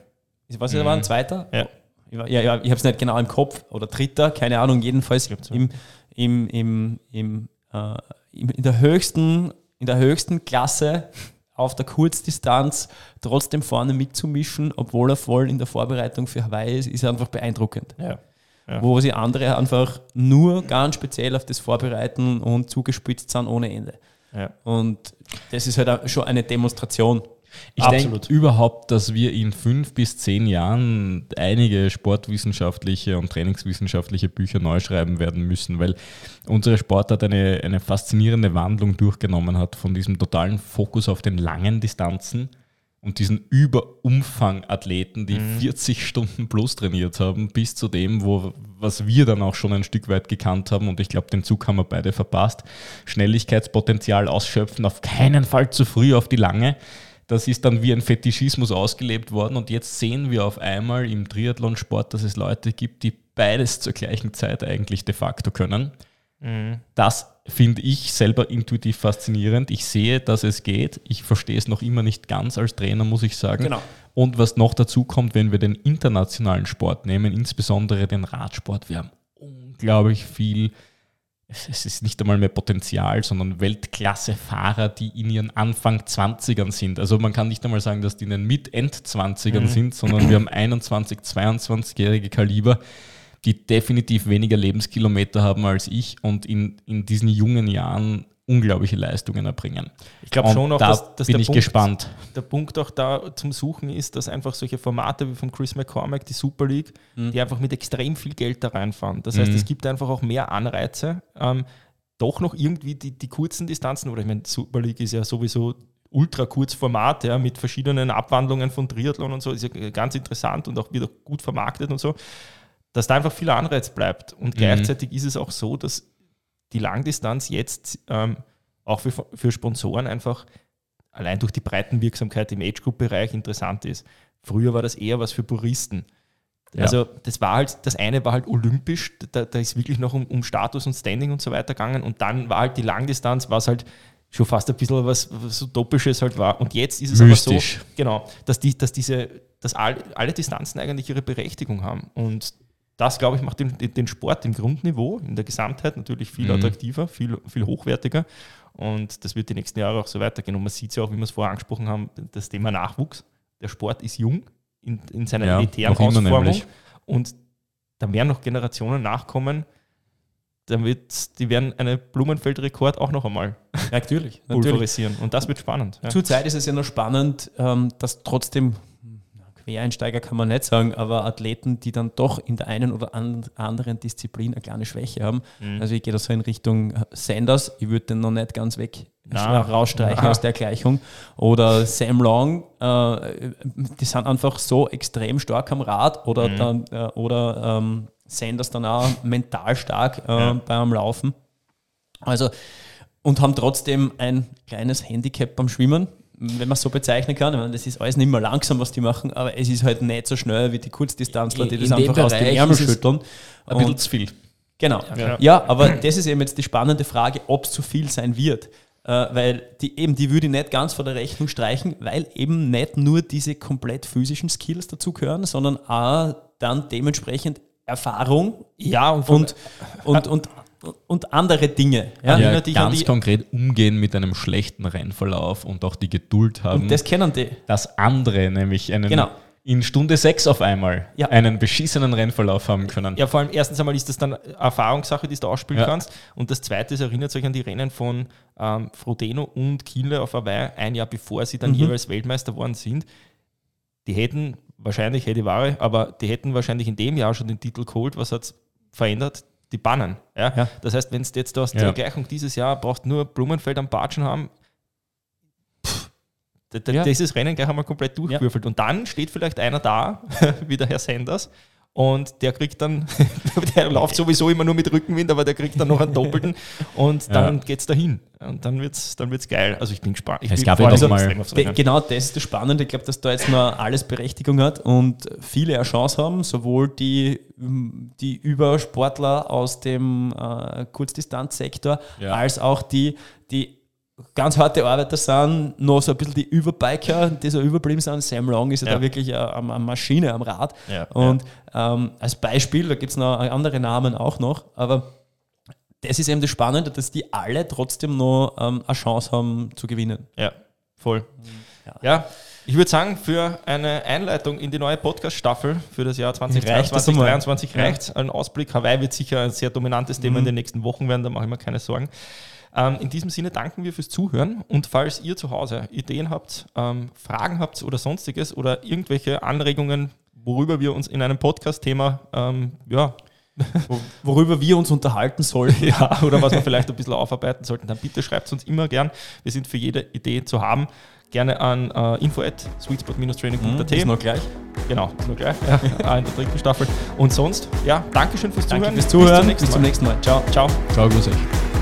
Speaker 1: Was mhm. war ein zweiter?
Speaker 2: Ja.
Speaker 1: Ja, ja, ich habe es nicht genau im Kopf. Oder dritter, keine Ahnung, jedenfalls so. im, im, im, im, äh, in, der höchsten, in der höchsten Klasse auf der Kurzdistanz trotzdem vorne mitzumischen, obwohl er voll in der Vorbereitung für Hawaii ist, ist einfach beeindruckend.
Speaker 2: Ja. Ja.
Speaker 1: Wo sie andere einfach nur ganz speziell auf das vorbereiten und zugespitzt sind ohne Ende.
Speaker 2: Ja.
Speaker 1: Und das ist halt schon eine Demonstration.
Speaker 3: Ich denke überhaupt, dass wir in fünf bis zehn Jahren einige sportwissenschaftliche und trainingswissenschaftliche Bücher neu schreiben werden müssen, weil unsere Sportart eine, eine faszinierende Wandlung durchgenommen hat von diesem totalen Fokus auf den langen Distanzen und diesen Überumfang-Athleten, die mhm. 40 Stunden plus trainiert haben, bis zu dem, wo, was wir dann auch schon ein Stück weit gekannt haben, und ich glaube, den Zug haben wir beide verpasst, Schnelligkeitspotenzial ausschöpfen, auf keinen Fall zu früh auf die lange. Das ist dann wie ein Fetischismus ausgelebt worden und jetzt sehen wir auf einmal im Triathlonsport, dass es Leute gibt, die beides zur gleichen Zeit eigentlich de facto können. Mhm. Das finde ich selber intuitiv faszinierend. Ich sehe, dass es geht. Ich verstehe es noch immer nicht ganz als Trainer, muss ich sagen.
Speaker 1: Genau.
Speaker 3: Und was noch dazu kommt, wenn wir den internationalen Sport nehmen, insbesondere den Radsport, wir haben unglaublich viel es ist nicht einmal mehr Potenzial, sondern Weltklasse-Fahrer, die in ihren Anfang 20ern sind. Also man kann nicht einmal sagen, dass die in den Mit-End-20ern mhm. sind, sondern wir haben 21, 22-jährige Kaliber, die definitiv weniger Lebenskilometer haben als ich und in, in diesen jungen Jahren unglaubliche Leistungen erbringen.
Speaker 2: Ich glaube schon auch,
Speaker 3: da dass, dass bin der ich Punkt, gespannt.
Speaker 2: Der Punkt auch da zum Suchen ist, dass einfach solche Formate wie von Chris McCormack, die Super League, mhm. die einfach mit extrem viel Geld da reinfahren. Das heißt, mhm. es gibt einfach auch mehr Anreize, ähm, doch noch irgendwie die, die kurzen Distanzen, oder ich meine, Super League ist ja sowieso ultra kurz Format, ja, mit verschiedenen Abwandlungen von Triathlon und so, ist ja ganz interessant und auch wieder gut vermarktet und so, dass da einfach viel Anreiz bleibt. Und mhm. gleichzeitig ist es auch so, dass die Langdistanz jetzt ähm, auch für, für Sponsoren einfach allein durch die Breitenwirksamkeit im Age-Group-Bereich interessant ist. Früher war das eher was für Puristen. Ja. Also das war halt, das eine war halt olympisch, da, da ist wirklich noch um, um, Status und Standing und so weiter gegangen und dann war halt die Langdistanz, was halt schon fast ein bisschen was, was Utopisches halt war. Und jetzt ist es Mystisch. aber so, genau, dass, die, dass diese, dass all, alle Distanzen eigentlich ihre Berechtigung haben. Und das, glaube ich, macht den, den Sport im Grundniveau, in der Gesamtheit natürlich viel mhm. attraktiver, viel, viel hochwertiger. Und das wird die nächsten Jahre auch so weitergehen. Und man sieht es ja auch, wie wir es vorher angesprochen haben, das Thema Nachwuchs. Der Sport ist jung in, in seiner ja, elitären Ausformung. Und da werden noch Generationen nachkommen, dann wird, die werden einen Blumenfeldrekord auch noch einmal
Speaker 1: ja, natürlich,
Speaker 2: pulverisieren. Und das wird spannend.
Speaker 1: Ja. Zurzeit ist es ja noch spannend, ähm, dass trotzdem Quereinsteiger kann man nicht sagen, aber Athleten, die dann doch in der einen oder anderen Disziplin eine kleine Schwäche haben. Mhm. Also ich gehe da so in Richtung Sanders, ich würde den noch nicht ganz weg Na. rausstreichen Na. aus der Gleichung. Oder Sam Long, äh, die sind einfach so extrem stark am Rad oder, mhm. dann, äh, oder ähm, Sanders dann auch mental stark äh, ja. beim Laufen. Also und haben trotzdem ein kleines Handicap beim Schwimmen wenn man es so bezeichnen kann. Ich meine, das ist alles nicht mehr langsam, was die machen, aber es ist halt nicht so schnell wie die Kurzdistanzler, die das einfach aus den Ärmel schütteln.
Speaker 2: Ein bisschen zu viel.
Speaker 1: Genau. Ja. ja, aber das ist eben jetzt die spannende Frage, ob es zu viel sein wird. Äh, weil die eben, die würde ich nicht ganz vor der Rechnung streichen, weil eben nicht nur diese komplett physischen Skills dazu gehören, sondern auch dann dementsprechend Erfahrung
Speaker 2: ja, und,
Speaker 1: und, und, und und andere Dinge.
Speaker 3: Ja, ja ganz konkret umgehen mit einem schlechten Rennverlauf und auch die Geduld haben. Und
Speaker 1: das kennen die.
Speaker 3: Dass andere nämlich einen
Speaker 1: genau.
Speaker 3: in Stunde 6 auf einmal ja. einen beschissenen Rennverlauf haben können.
Speaker 2: Ja, vor allem erstens einmal ist das dann Erfahrungssache, die du ausspielen ja. kannst. Und das zweite ist, erinnert euch an die Rennen von ähm, Frodeno und Kienle auf Hawaii, ein Jahr bevor sie dann mhm. jeweils Weltmeister worden sind. Die hätten wahrscheinlich, hätte Ware, aber die hätten wahrscheinlich in dem Jahr schon den Titel geholt. Was hat es verändert? Die bannen. Ja? ja. Das heißt, wenn du jetzt aus der ja. Gleichung dieses Jahr brauchst nur Blumenfeld am Batschen haben, ja. dieses Rennen gleich einmal komplett durchgewürfelt. Ja. Und dann steht vielleicht einer da, wie der Herr Sanders, und der kriegt dann, der läuft sowieso immer nur mit Rückenwind, aber der kriegt dann noch einen doppelten und dann ja. geht es dahin. Und dann wird es dann wird's geil. Also ich bin gespannt. Ich
Speaker 1: es
Speaker 2: bin
Speaker 1: gab ja mal genau das ist das Spannende. Ich glaube, dass da jetzt noch alles Berechtigung hat und viele eine Chance haben, sowohl die, die Übersportler aus dem äh, Kurzdistanzsektor ja. als auch die, die ganz harte Arbeiter sind, noch so ein bisschen die Überbiker, die so überblieben sind. Sam Long ist ja, ja. da wirklich eine, eine, Maschine am Rad. Ja, und ja. Ähm, als Beispiel, da gibt es noch andere Namen auch noch, aber das ist eben das Spannende, dass die alle trotzdem noch ähm, eine Chance haben zu gewinnen.
Speaker 2: Ja, voll. Ja, ich würde sagen, für eine Einleitung in die neue Podcast-Staffel für das Jahr 2023, 2023 reicht Ein Ausblick. Hawaii wird sicher ein sehr dominantes Thema mhm. in den nächsten Wochen werden, da mache ich mir keine Sorgen. Ähm, in diesem Sinne danken wir fürs Zuhören und falls ihr zu Hause Ideen habt, ähm, Fragen habt oder sonstiges oder irgendwelche Anregungen, worüber wir uns in einem Podcast-Thema ähm, ja,
Speaker 1: worüber wir uns unterhalten sollten.
Speaker 2: Ja, oder was wir vielleicht ein bisschen aufarbeiten sollten, dann bitte schreibt es uns immer gern. Wir sind für jede Idee zu haben. Gerne an äh, info at sweetspot-training.at.
Speaker 1: ist noch gleich.
Speaker 2: Genau, ist noch gleich. Ja, in der dritten Staffel. Und sonst, ja, Dankeschön fürs Zuhören.
Speaker 1: Danke fürs Zuhören. Bis zum nächsten Mal. Bis zum nächsten Mal.
Speaker 2: Ciao. Ciao.
Speaker 3: Ciao, grüß euch.